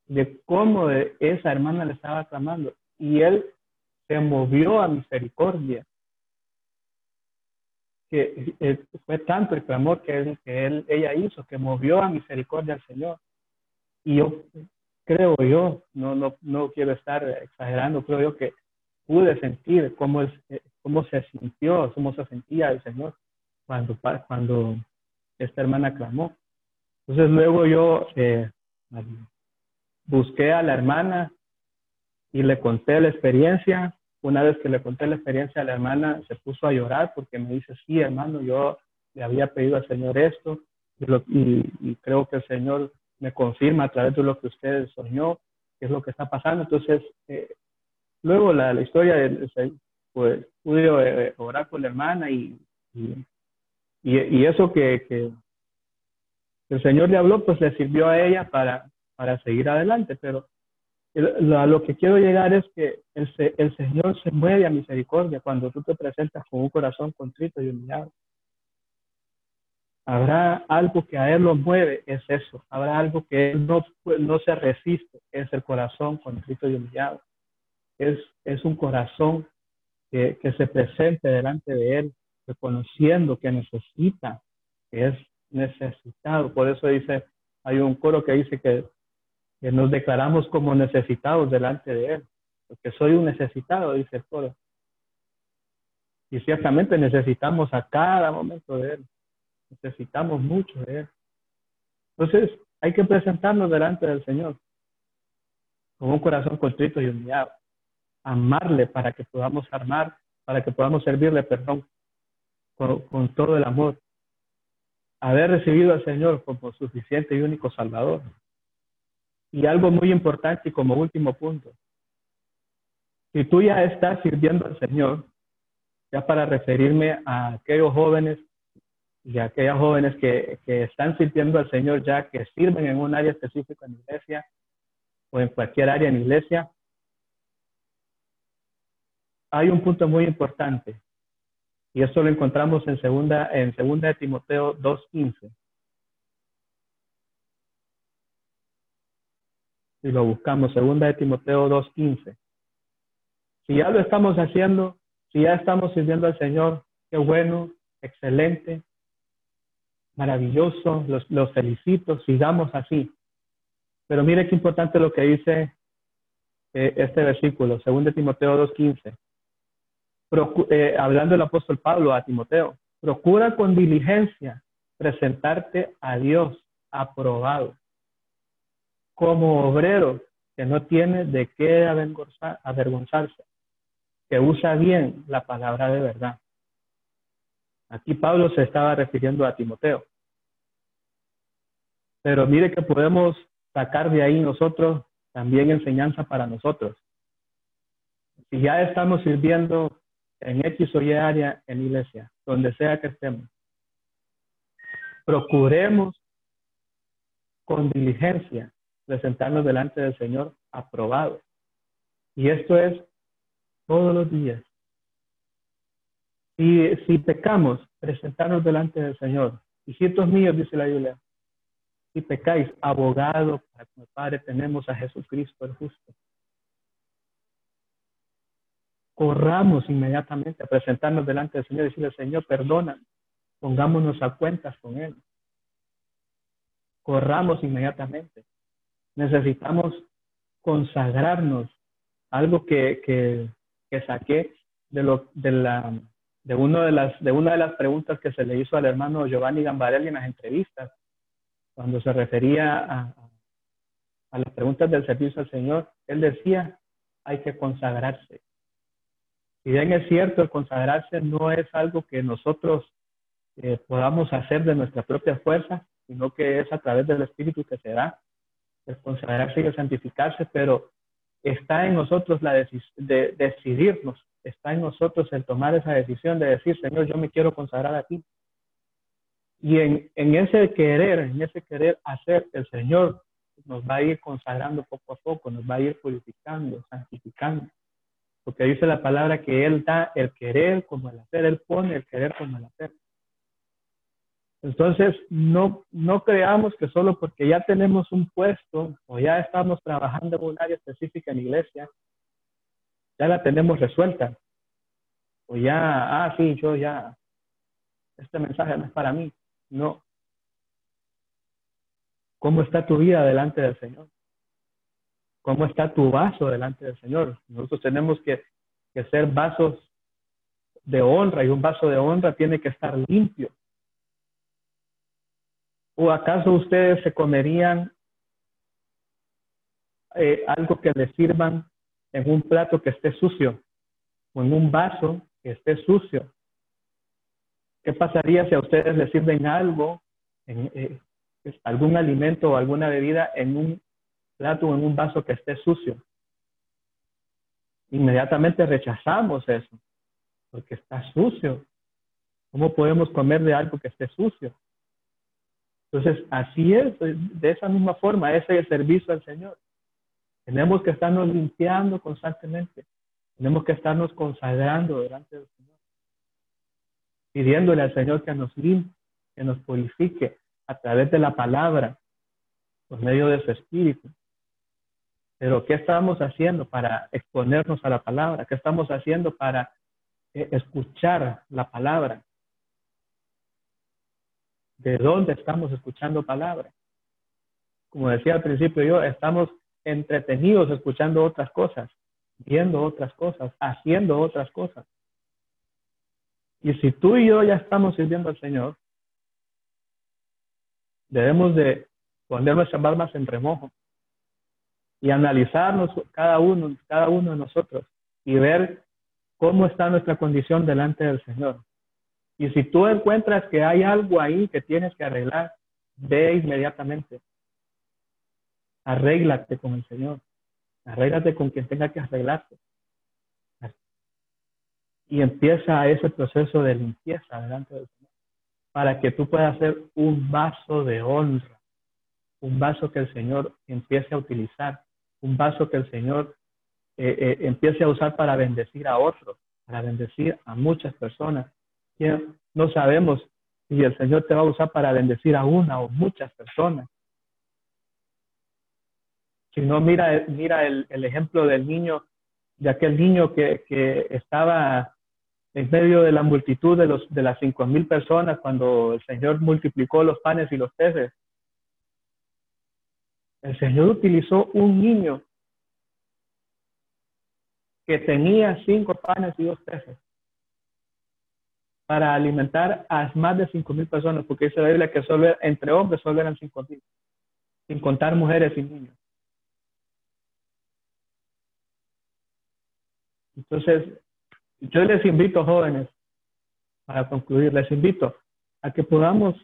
de cómo esa hermana le estaba clamando. Y él se movió a misericordia que eh, fue tanto el clamor que, ella hizo, que movió a misericordia al Señor. Y yo creo yo, no, quiero estar exagerando, creo yo que pude sentir cómo, eh, se sintió, cómo se sentía el Señor cuando esta hermana clamó. Entonces luego yo eh, busqué a la hermana y le conté la experiencia. Una vez que le conté la experiencia a la hermana, se puso a llorar porque me dice, sí, hermano, yo le había pedido al Señor esto y, creo que el Señor me confirma a través de lo que usted soñó, qué es lo que está pasando. Entonces, eh, luego la, la historia, pues pude eh, orar con la hermana y, y, y eso que, que, el Señor le habló, pues le sirvió a ella para, para seguir adelante. Pero a lo que quiero llegar es que el, el Señor se mueve a misericordia cuando tú te presentas con un corazón contrito y humillado. Habrá algo que a Él lo mueve, es eso. Habrá algo que Él no, no se resiste, es el corazón contrito y humillado. Es, es un corazón que, que se presente delante de Él, reconociendo que necesita, que es necesitado. Por eso dice, hay un coro que dice que, nos declaramos como necesitados delante de Él, porque soy un necesitado, dice el coro. Y ciertamente necesitamos a cada momento de Él. Necesitamos mucho de Él. Entonces, hay que presentarnos delante del Señor con un corazón contrito y humillado. Amarle para que podamos armar, para que podamos servirle, perdón, con todo el amor. Haber recibido al Señor como suficiente y único Salvador. Y algo muy importante y como último punto. Si tú ya estás sirviendo al Señor, ya para referirme a aquellos jóvenes y aquellas jóvenes que, que están sirviendo al Señor ya, que sirven en un área específica en iglesia o en cualquier área en iglesia, hay un punto muy importante y esto lo encontramos en segunda, en segunda de Timoteo 2.15. Y lo buscamos, segunda de Timoteo 2.15. Si ya lo estamos haciendo, si ya estamos sirviendo al Señor, qué bueno, excelente maravilloso, los, felicito, sigamos así. Pero mire qué importante lo que dice eh, este versículo, 2 Timoteo 2.15. Eh, hablando el apóstol Pablo a Timoteo, procura con diligencia presentarte a Dios aprobado, como obrero que no tiene de qué avergonzarse, que usa bien la palabra de verdad. Aquí Pablo se estaba refiriendo a Timoteo. Pero mire que podemos sacar de ahí nosotros también enseñanza para nosotros. Si ya estamos sirviendo en X o Y área en iglesia, donde sea que estemos, procuremos con diligencia presentarnos delante del Señor aprobado. Y esto es todos los días. Y si pecamos, presentarnos delante del Señor. Hijitos míos, dice la Biblia, si pecáis, abogado para el Padre tenemos a Jesucristo el justo. Corramos inmediatamente a presentarnos delante del Señor y decirle, Señor, perdona, pongámonos a cuentas con Él. Corramos inmediatamente. Necesitamos consagrarnos. Algo que, que, que saqué de, lo, de, la, de, uno de, las, de una de las preguntas que se le hizo al hermano Giovanni Gambarelli en las entrevistas cuando se refería a, a las preguntas del servicio al Señor, él decía, hay que consagrarse. Si bien es cierto, el consagrarse no es algo que nosotros eh, podamos hacer de nuestra propia fuerza, sino que es a través del Espíritu que se da, el consagrarse y el santificarse, pero está en nosotros la decisión de decidirnos, está en nosotros el tomar esa decisión de decir, Señor, yo me quiero consagrar a ti. Y en, en ese querer, en ese querer hacer, el Señor nos va a ir consagrando poco a poco, nos va a ir purificando, santificando. Porque dice la palabra que Él da el querer como el hacer, Él pone el querer como el hacer. Entonces, no, no creamos que solo porque ya tenemos un puesto o ya estamos trabajando en un área específica en iglesia, ya la tenemos resuelta. O ya, ah, sí, yo ya, este mensaje no es para mí. No. ¿Cómo está tu vida delante del Señor? ¿Cómo está tu vaso delante del Señor? Nosotros tenemos que que ser vasos de honra y un vaso de honra tiene que estar limpio. ¿O acaso ustedes se comerían eh, algo que les sirvan en un plato que esté sucio o en un vaso que esté sucio? ¿Qué pasaría si a ustedes les sirven algo, en, eh, algún alimento o alguna bebida en un plato en un vaso que esté sucio? Inmediatamente rechazamos eso, porque está sucio. ¿Cómo podemos comer de algo que esté sucio? Entonces, así es, de esa misma forma, ese es el servicio al Señor. Tenemos que estarnos limpiando constantemente. Tenemos que estarnos consagrando delante del Señor. Pidiéndole al Señor que nos limpie, que nos purifique a través de la palabra, por medio de su Espíritu. Pero ¿qué estamos haciendo para exponernos a la palabra? ¿Qué estamos haciendo para eh, escuchar la palabra? ¿De dónde estamos escuchando palabra? Como decía al principio yo, estamos entretenidos escuchando otras cosas, viendo otras cosas, haciendo otras cosas. Y si tú y yo ya estamos sirviendo al Señor, debemos de poner nuestras barbas en remojo y analizarnos cada uno, cada uno de nosotros y ver cómo está nuestra condición delante del Señor. Y si tú encuentras que hay algo ahí que tienes que arreglar, ve inmediatamente. Arréglate con el Señor. Arréglate con quien tenga que arreglarte. Y empieza ese proceso de limpieza delante del Señor para que tú puedas ser un vaso de honra, un vaso que el Señor empiece a utilizar, un vaso que el Señor eh, eh, empiece a usar para bendecir a otros, para bendecir a muchas personas no sabemos si el Señor te va a usar para bendecir a una o muchas personas. Si no, mira, mira el, ejemplo del niño, de aquel niño que, estaba en medio de la multitud de las cinco mil personas cuando el Señor multiplicó los panes y los peces. El Señor utilizó un niño que tenía cinco panes y dos peces para alimentar a más de 5.000 personas, porque dice la Biblia que solo entre hombres solo eran 5.000, sin contar mujeres y niños. Entonces, yo les invito, jóvenes, para concluir, les invito a que podamos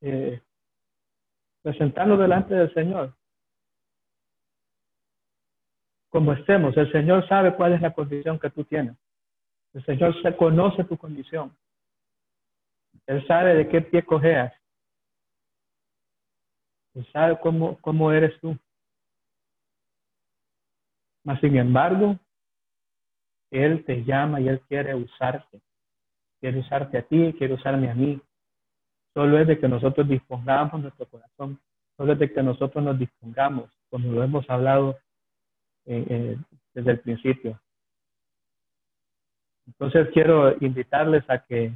eh, presentarnos delante del Señor. Como estemos, el Señor sabe cuál es la condición que tú tienes. El Señor se conoce tu condición. Él sabe de qué pie cojeas. Él sabe cómo, cómo eres tú. Mas, sin embargo, Él te llama y Él quiere usarte. Quiere usarte a ti, quiere usarme a mí. Solo es de que nosotros dispongamos nuestro corazón. Solo es de que nosotros nos dispongamos, como lo hemos hablado eh, eh, desde el principio. Entonces quiero invitarles a que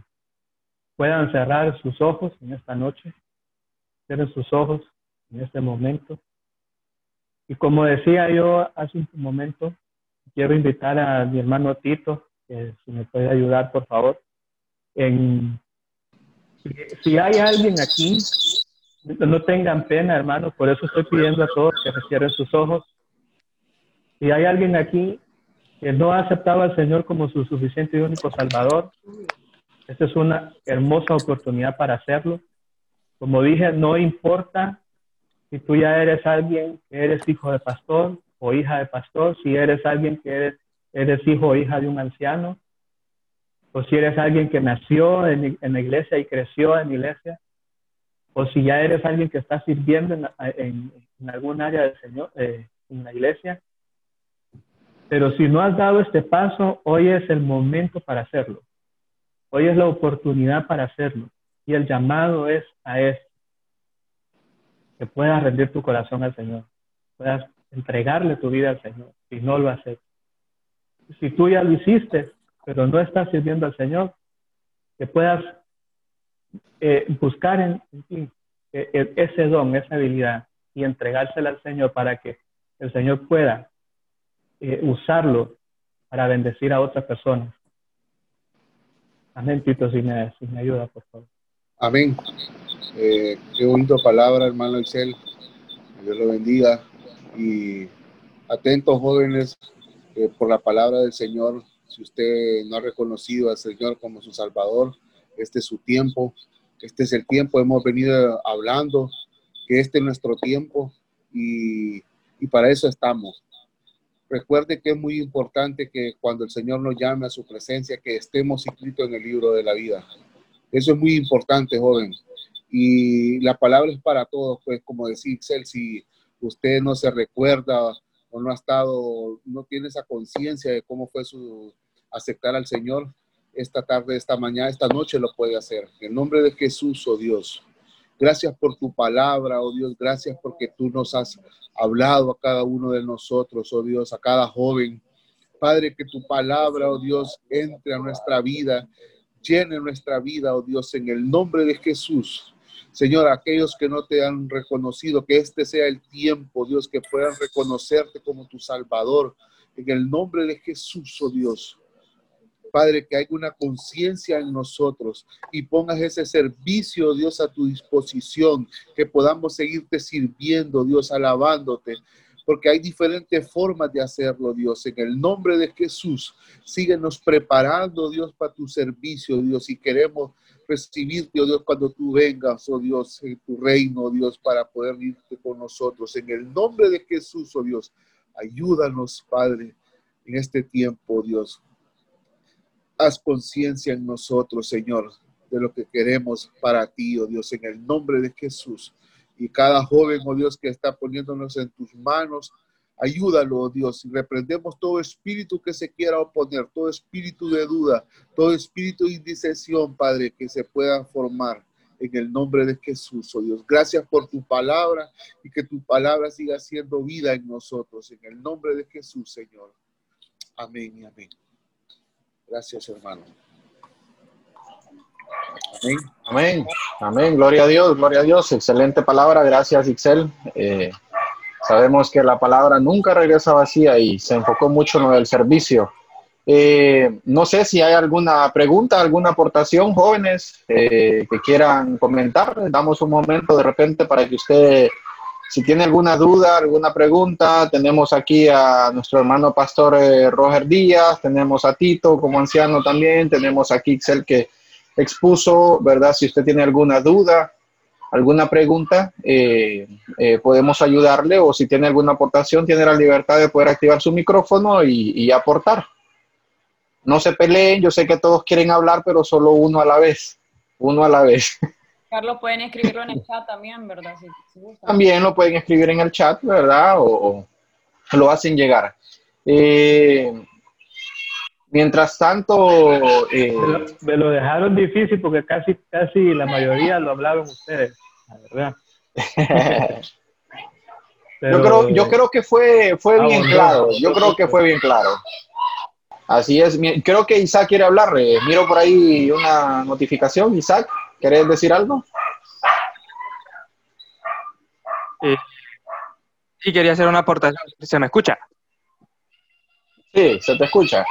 puedan cerrar sus ojos en esta noche, cierren sus ojos en este momento. Y como decía yo hace un momento, quiero invitar a mi hermano Tito, si me puede ayudar, por favor. En, si hay alguien aquí, no tengan pena, hermanos, por eso estoy pidiendo a todos que cierren sus ojos. Si hay alguien aquí que no ha aceptado al Señor como su suficiente y único Salvador, esta es una hermosa oportunidad para hacerlo. Como dije, no importa si tú ya eres alguien que eres hijo de pastor o hija de pastor, si eres alguien que eres hijo o hija de un anciano, o si eres alguien que nació en, la iglesia y creció en la iglesia, o si ya eres alguien que está sirviendo en, algún área del Señor, eh, en la iglesia. Pero si no has dado este paso, hoy es el momento para hacerlo. Hoy es la oportunidad para hacerlo. Y el llamado es a esto. Que puedas rendir tu corazón al Señor. Puedas entregarle tu vida al Señor. Si no lo haces. Si tú ya lo hiciste, pero no estás sirviendo al Señor, que puedas eh, buscar en, ti eh, e, ese don, esa habilidad y entregársela al Señor para que el Señor pueda eh, usarlo para bendecir a otras personas. Amén, Tito, si me, si me ayuda, por favor. Amén. Eh, qué bonita palabra, hermano Excel. Dios lo bendiga. Y atentos, jóvenes, eh, por la palabra del Señor. Si usted no ha reconocido al Señor como su Salvador, este es su tiempo. Este es el tiempo. Hemos venido hablando que este es nuestro tiempo y, y para eso estamos. Recuerde que es muy importante que cuando el Señor nos llame a su presencia, que estemos inscritos en el libro de la vida. Eso es muy importante, joven. Y la palabra es para todos, pues como decía Excel, si usted no se recuerda o no ha estado, no tiene esa conciencia de cómo fue su aceptar al Señor, esta tarde, esta mañana, esta noche lo puede hacer. En el nombre de Jesús, oh Dios. Gracias por tu palabra, oh Dios. Gracias porque tú nos has hablado a cada uno de nosotros, oh Dios, a cada joven. Padre, que tu palabra, oh Dios, entre a nuestra vida, llene nuestra vida, oh Dios, en el nombre de Jesús. Señor, aquellos que no te han reconocido, que este sea el tiempo, Dios, que puedan reconocerte como tu Salvador. En el nombre de Jesús, oh Dios. Padre, que haya una conciencia en nosotros y pongas ese servicio, Dios, a tu disposición, que podamos seguirte sirviendo, Dios, alabándote, porque hay diferentes formas de hacerlo, Dios. En el nombre de Jesús, síguenos preparando, Dios, para tu servicio, Dios, y queremos recibirte, oh Dios, cuando tú vengas, oh Dios, en tu reino, oh Dios, para poder irte con nosotros. En el nombre de Jesús, oh Dios, ayúdanos, Padre, en este tiempo, Dios. Haz conciencia en nosotros, Señor, de lo que queremos para ti, oh Dios, en el nombre de Jesús. Y cada joven, oh Dios, que está poniéndonos en tus manos, ayúdalo, oh Dios. Y reprendemos todo espíritu que se quiera oponer, todo espíritu de duda, todo espíritu de indecisión, Padre, que se pueda formar en el nombre de Jesús, oh Dios. Gracias por tu palabra y que tu palabra siga siendo vida en nosotros. En el nombre de Jesús, Señor. Amén y amén. Gracias, hermano. Amén. Amén. Amén. Gloria a Dios, gloria a Dios. Excelente palabra. Gracias, Ixel. Eh, sabemos que la palabra nunca regresa vacía y se enfocó mucho en el servicio. Eh, no sé si hay alguna pregunta, alguna aportación, jóvenes, eh, que quieran comentar. Damos un momento de repente para que usted si tiene alguna duda, alguna pregunta, tenemos aquí a nuestro hermano pastor eh, Roger Díaz, tenemos a Tito como anciano también, tenemos a Kixel que expuso, ¿verdad? Si usted tiene alguna duda, alguna pregunta, eh, eh, podemos ayudarle o si tiene alguna aportación, tiene la libertad de poder activar su micrófono y, y aportar. No se peleen, yo sé que todos quieren hablar, pero solo uno a la vez, uno a la vez. [LAUGHS] Carlos, pueden escribirlo en el chat también, ¿verdad? también lo pueden escribir en el chat, ¿verdad? O, lo hacen llegar. Eh, mientras tanto... Eh, me, lo, dejaron difícil porque casi, casi la mayoría lo hablaron ustedes, la verdad. [LAUGHS] yo, creo, yo creo que fue, fue ah, bien claro, yo creo que fue bien claro. Así es, creo que Isaac quiere hablar. Eh, miro por ahí una notificación, Isaac. ¿Querés decir algo? Eh, sí, quería hacer una aportación. ¿Se me escucha? Sí, se te escucha.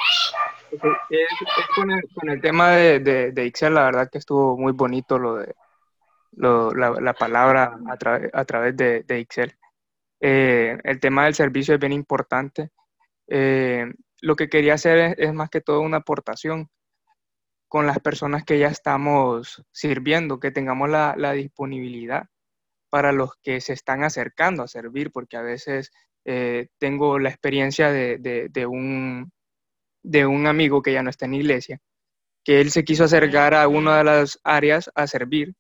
con, el, tema de, de, Excel, la verdad que estuvo muy bonito lo de la, palabra a, través de, de Excel. Eh, el tema del servicio es bien importante. Eh, lo que quería hacer es, más que todo una aportación con las personas que ya estamos sirviendo, que tengamos la, disponibilidad para los que se están acercando a servir, porque a veces eh, tengo la experiencia de, un, de un amigo que ya no está en iglesia, que él se quiso acercar a una de las áreas a servir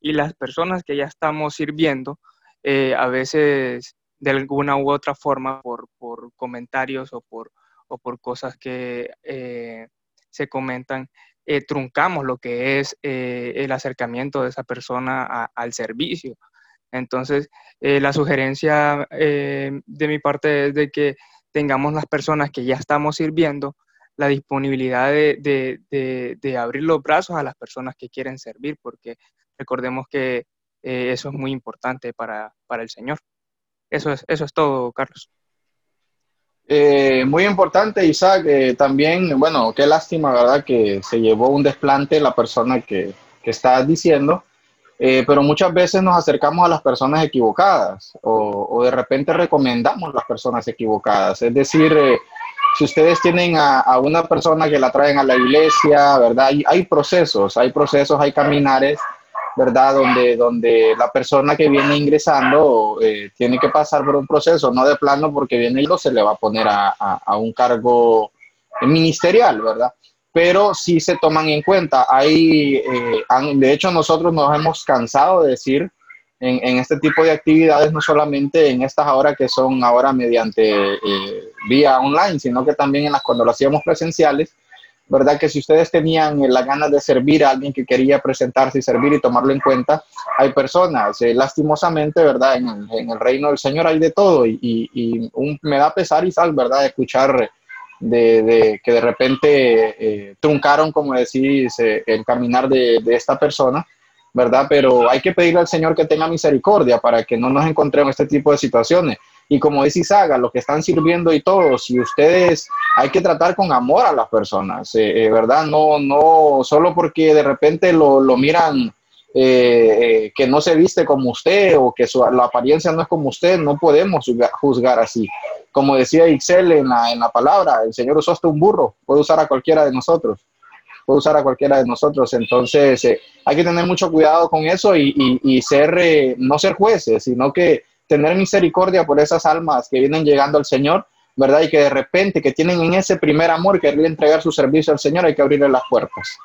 y las personas que ya estamos sirviendo, eh, a veces de alguna u otra forma, por, comentarios o por, o por cosas que eh, se comentan, eh, truncamos lo que es eh, el acercamiento de esa persona al servicio. Entonces, eh, la sugerencia de mi parte es de que tengamos las personas que ya estamos sirviendo la disponibilidad de, abrir los brazos a las personas que quieren servir, porque recordemos que eso es muy importante para, el Señor. Eso es, eso es todo, Carlos. Eh, muy importante, Isaac. Eh, también, bueno, qué lástima, ¿verdad? Que se llevó un desplante la persona que, que estás diciendo. Eh, pero muchas veces nos acercamos a las personas equivocadas o, o, de repente recomendamos las personas equivocadas. Es decir, eh, si ustedes tienen a, a, una persona que la traen a la iglesia, ¿verdad? Hay, hay procesos, hay procesos, hay caminares, ¿verdad? Donde, donde la persona que viene ingresando eh, tiene que pasar por un proceso, no de plano porque viene y se le va a poner a, a, a un cargo ministerial, ¿verdad? pero sí se toman en cuenta. Hay, eh, han, de hecho, nosotros nos hemos cansado de decir en, en, este tipo de actividades, no solamente en estas ahora que son ahora mediante eh, vía online, sino que también en las cuando lo hacíamos presenciales, ¿verdad? Que si ustedes tenían la ganas de servir a alguien que quería presentarse y servir y tomarlo en cuenta, hay personas, eh, lastimosamente, ¿verdad? En el, reino del Señor hay de todo y, un, me da pesar y sal, ¿verdad? Escuchar de, que de repente eh, truncaron, como decís, eh, el caminar de, de, esta persona, ¿verdad? Pero hay que pedirle al Señor que tenga misericordia para que no nos encontremos este tipo de situaciones. Y como dice Isaga, los que están sirviendo y todo, si ustedes hay que tratar con amor a las personas, eh, ¿verdad? No, no solo porque de repente lo, lo miran eh, que no se viste como usted o que su, la apariencia no es como usted, no podemos juzgar, juzgar así. Como decía Ixel en la, en la palabra, el Señor usó hasta un burro, puede usar a cualquiera de nosotros, puede usar a cualquiera de nosotros. Entonces, eh, hay que tener mucho cuidado con eso y, y, y ser, eh, no ser jueces, sino que tener misericordia por esas almas que vienen llegando al Señor, ¿verdad? Y que de repente, que tienen en ese primer amor, quererle entregar su servicio al Señor, hay que abrirle las puertas.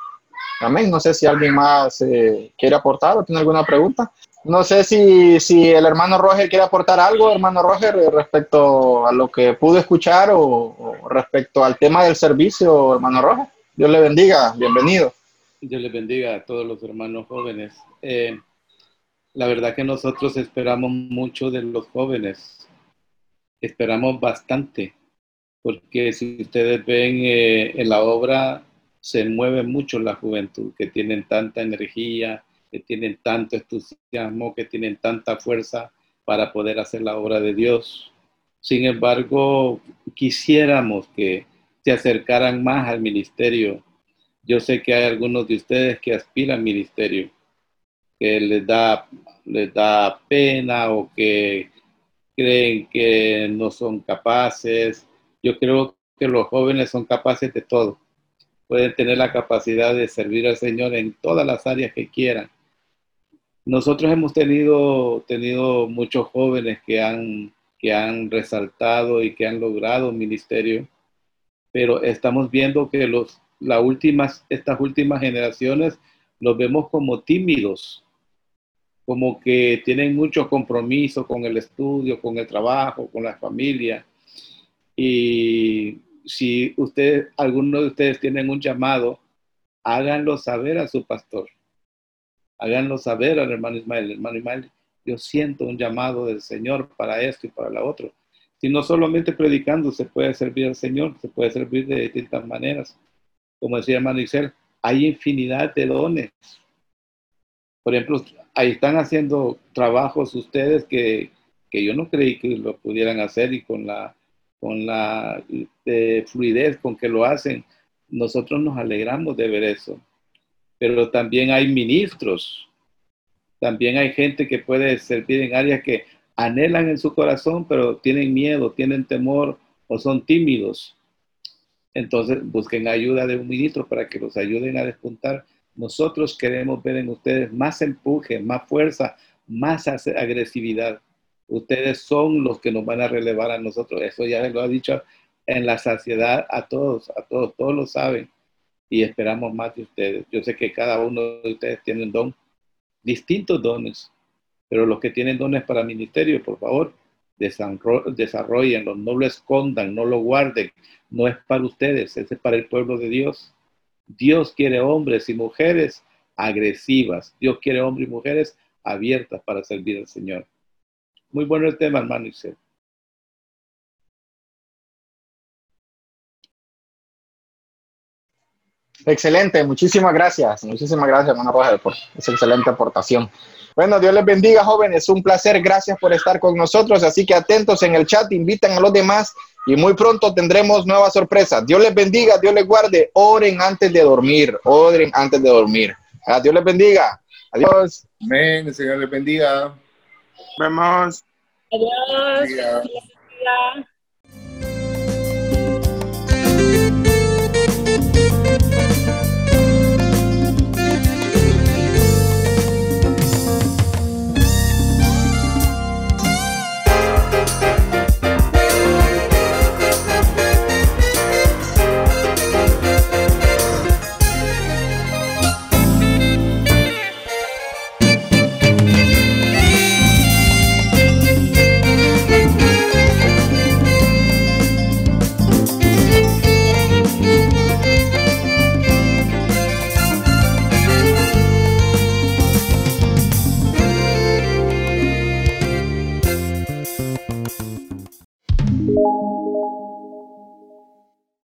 Amén. No sé si alguien más eh, quiere aportar o tiene alguna pregunta. No sé si, si el hermano Roger quiere aportar algo, hermano Roger, respecto a lo que pudo escuchar o, o respecto al tema del servicio, hermano Roger. Dios le bendiga, bienvenido. Dios le bendiga a todos los hermanos jóvenes. Eh, la verdad que nosotros esperamos mucho de los jóvenes, esperamos bastante, porque si ustedes ven eh, en la obra se mueve mucho la juventud, que tienen tanta energía, que tienen tanto entusiasmo, que tienen tanta fuerza para poder hacer la obra de Dios. Sin embargo, quisiéramos que se acercaran más al ministerio. Yo sé que hay algunos de ustedes que aspiran al ministerio, que les da, les da pena o que creen que no son capaces. Yo creo que los jóvenes son capaces de todo pueden tener la capacidad de servir al Señor en todas las áreas que quieran. Nosotros hemos tenido, tenido muchos jóvenes que han, que han resaltado y que han logrado ministerio, pero estamos viendo que los, la últimas, estas últimas generaciones los vemos como tímidos, como que tienen mucho compromiso con el estudio, con el trabajo, con la familia. Y si ustedes, alguno de ustedes tienen un llamado, háganlo saber a su pastor. Háganlo saber al hermano Ismael. Hermano Ismael, yo siento un llamado del Señor para esto y para la otra. Si no solamente predicando se puede servir al Señor, se puede servir de distintas maneras. Como decía hermano Isel, hay infinidad de dones. Por ejemplo, ahí están haciendo trabajos ustedes que, que yo no creí que lo pudieran hacer y con la con la eh, fluidez con que lo hacen, nosotros nos alegramos de ver eso. Pero también hay ministros, también hay gente que puede servir en áreas que anhelan en su corazón, pero tienen miedo, tienen temor o son tímidos. Entonces busquen ayuda de un ministro para que los ayuden a despuntar. Nosotros queremos ver en ustedes más empuje, más fuerza, más agresividad ustedes son los que nos van a relevar a nosotros. Eso ya lo ha dicho en la saciedad a todos, a todos, todos lo saben y esperamos más de ustedes. Yo sé que cada uno de ustedes tiene un don, distintos dones, pero los que tienen dones para ministerio, por favor, desarrollenlo, no lo escondan, no lo guarden, no es para ustedes, es para el pueblo de Dios. Dios quiere hombres y mujeres agresivas, Dios quiere hombres y mujeres abiertas para servir al Señor. Muy bueno el tema, hermano Isel. Excelente, muchísimas gracias. Muchísimas gracias, hermano Roger, por esa excelente aportación. Bueno, Dios les bendiga, jóvenes. Un placer. Gracias por estar con nosotros. Así que atentos en el chat, invitan a los demás y muy pronto tendremos nuevas sorpresas. Dios les bendiga, Dios les guarde. Oren antes de dormir. Oren antes de dormir. Ah, Dios les bendiga. Adiós. Amén. El Señor les bendiga. Vemos. Adiós. Bendiga. Bendiga.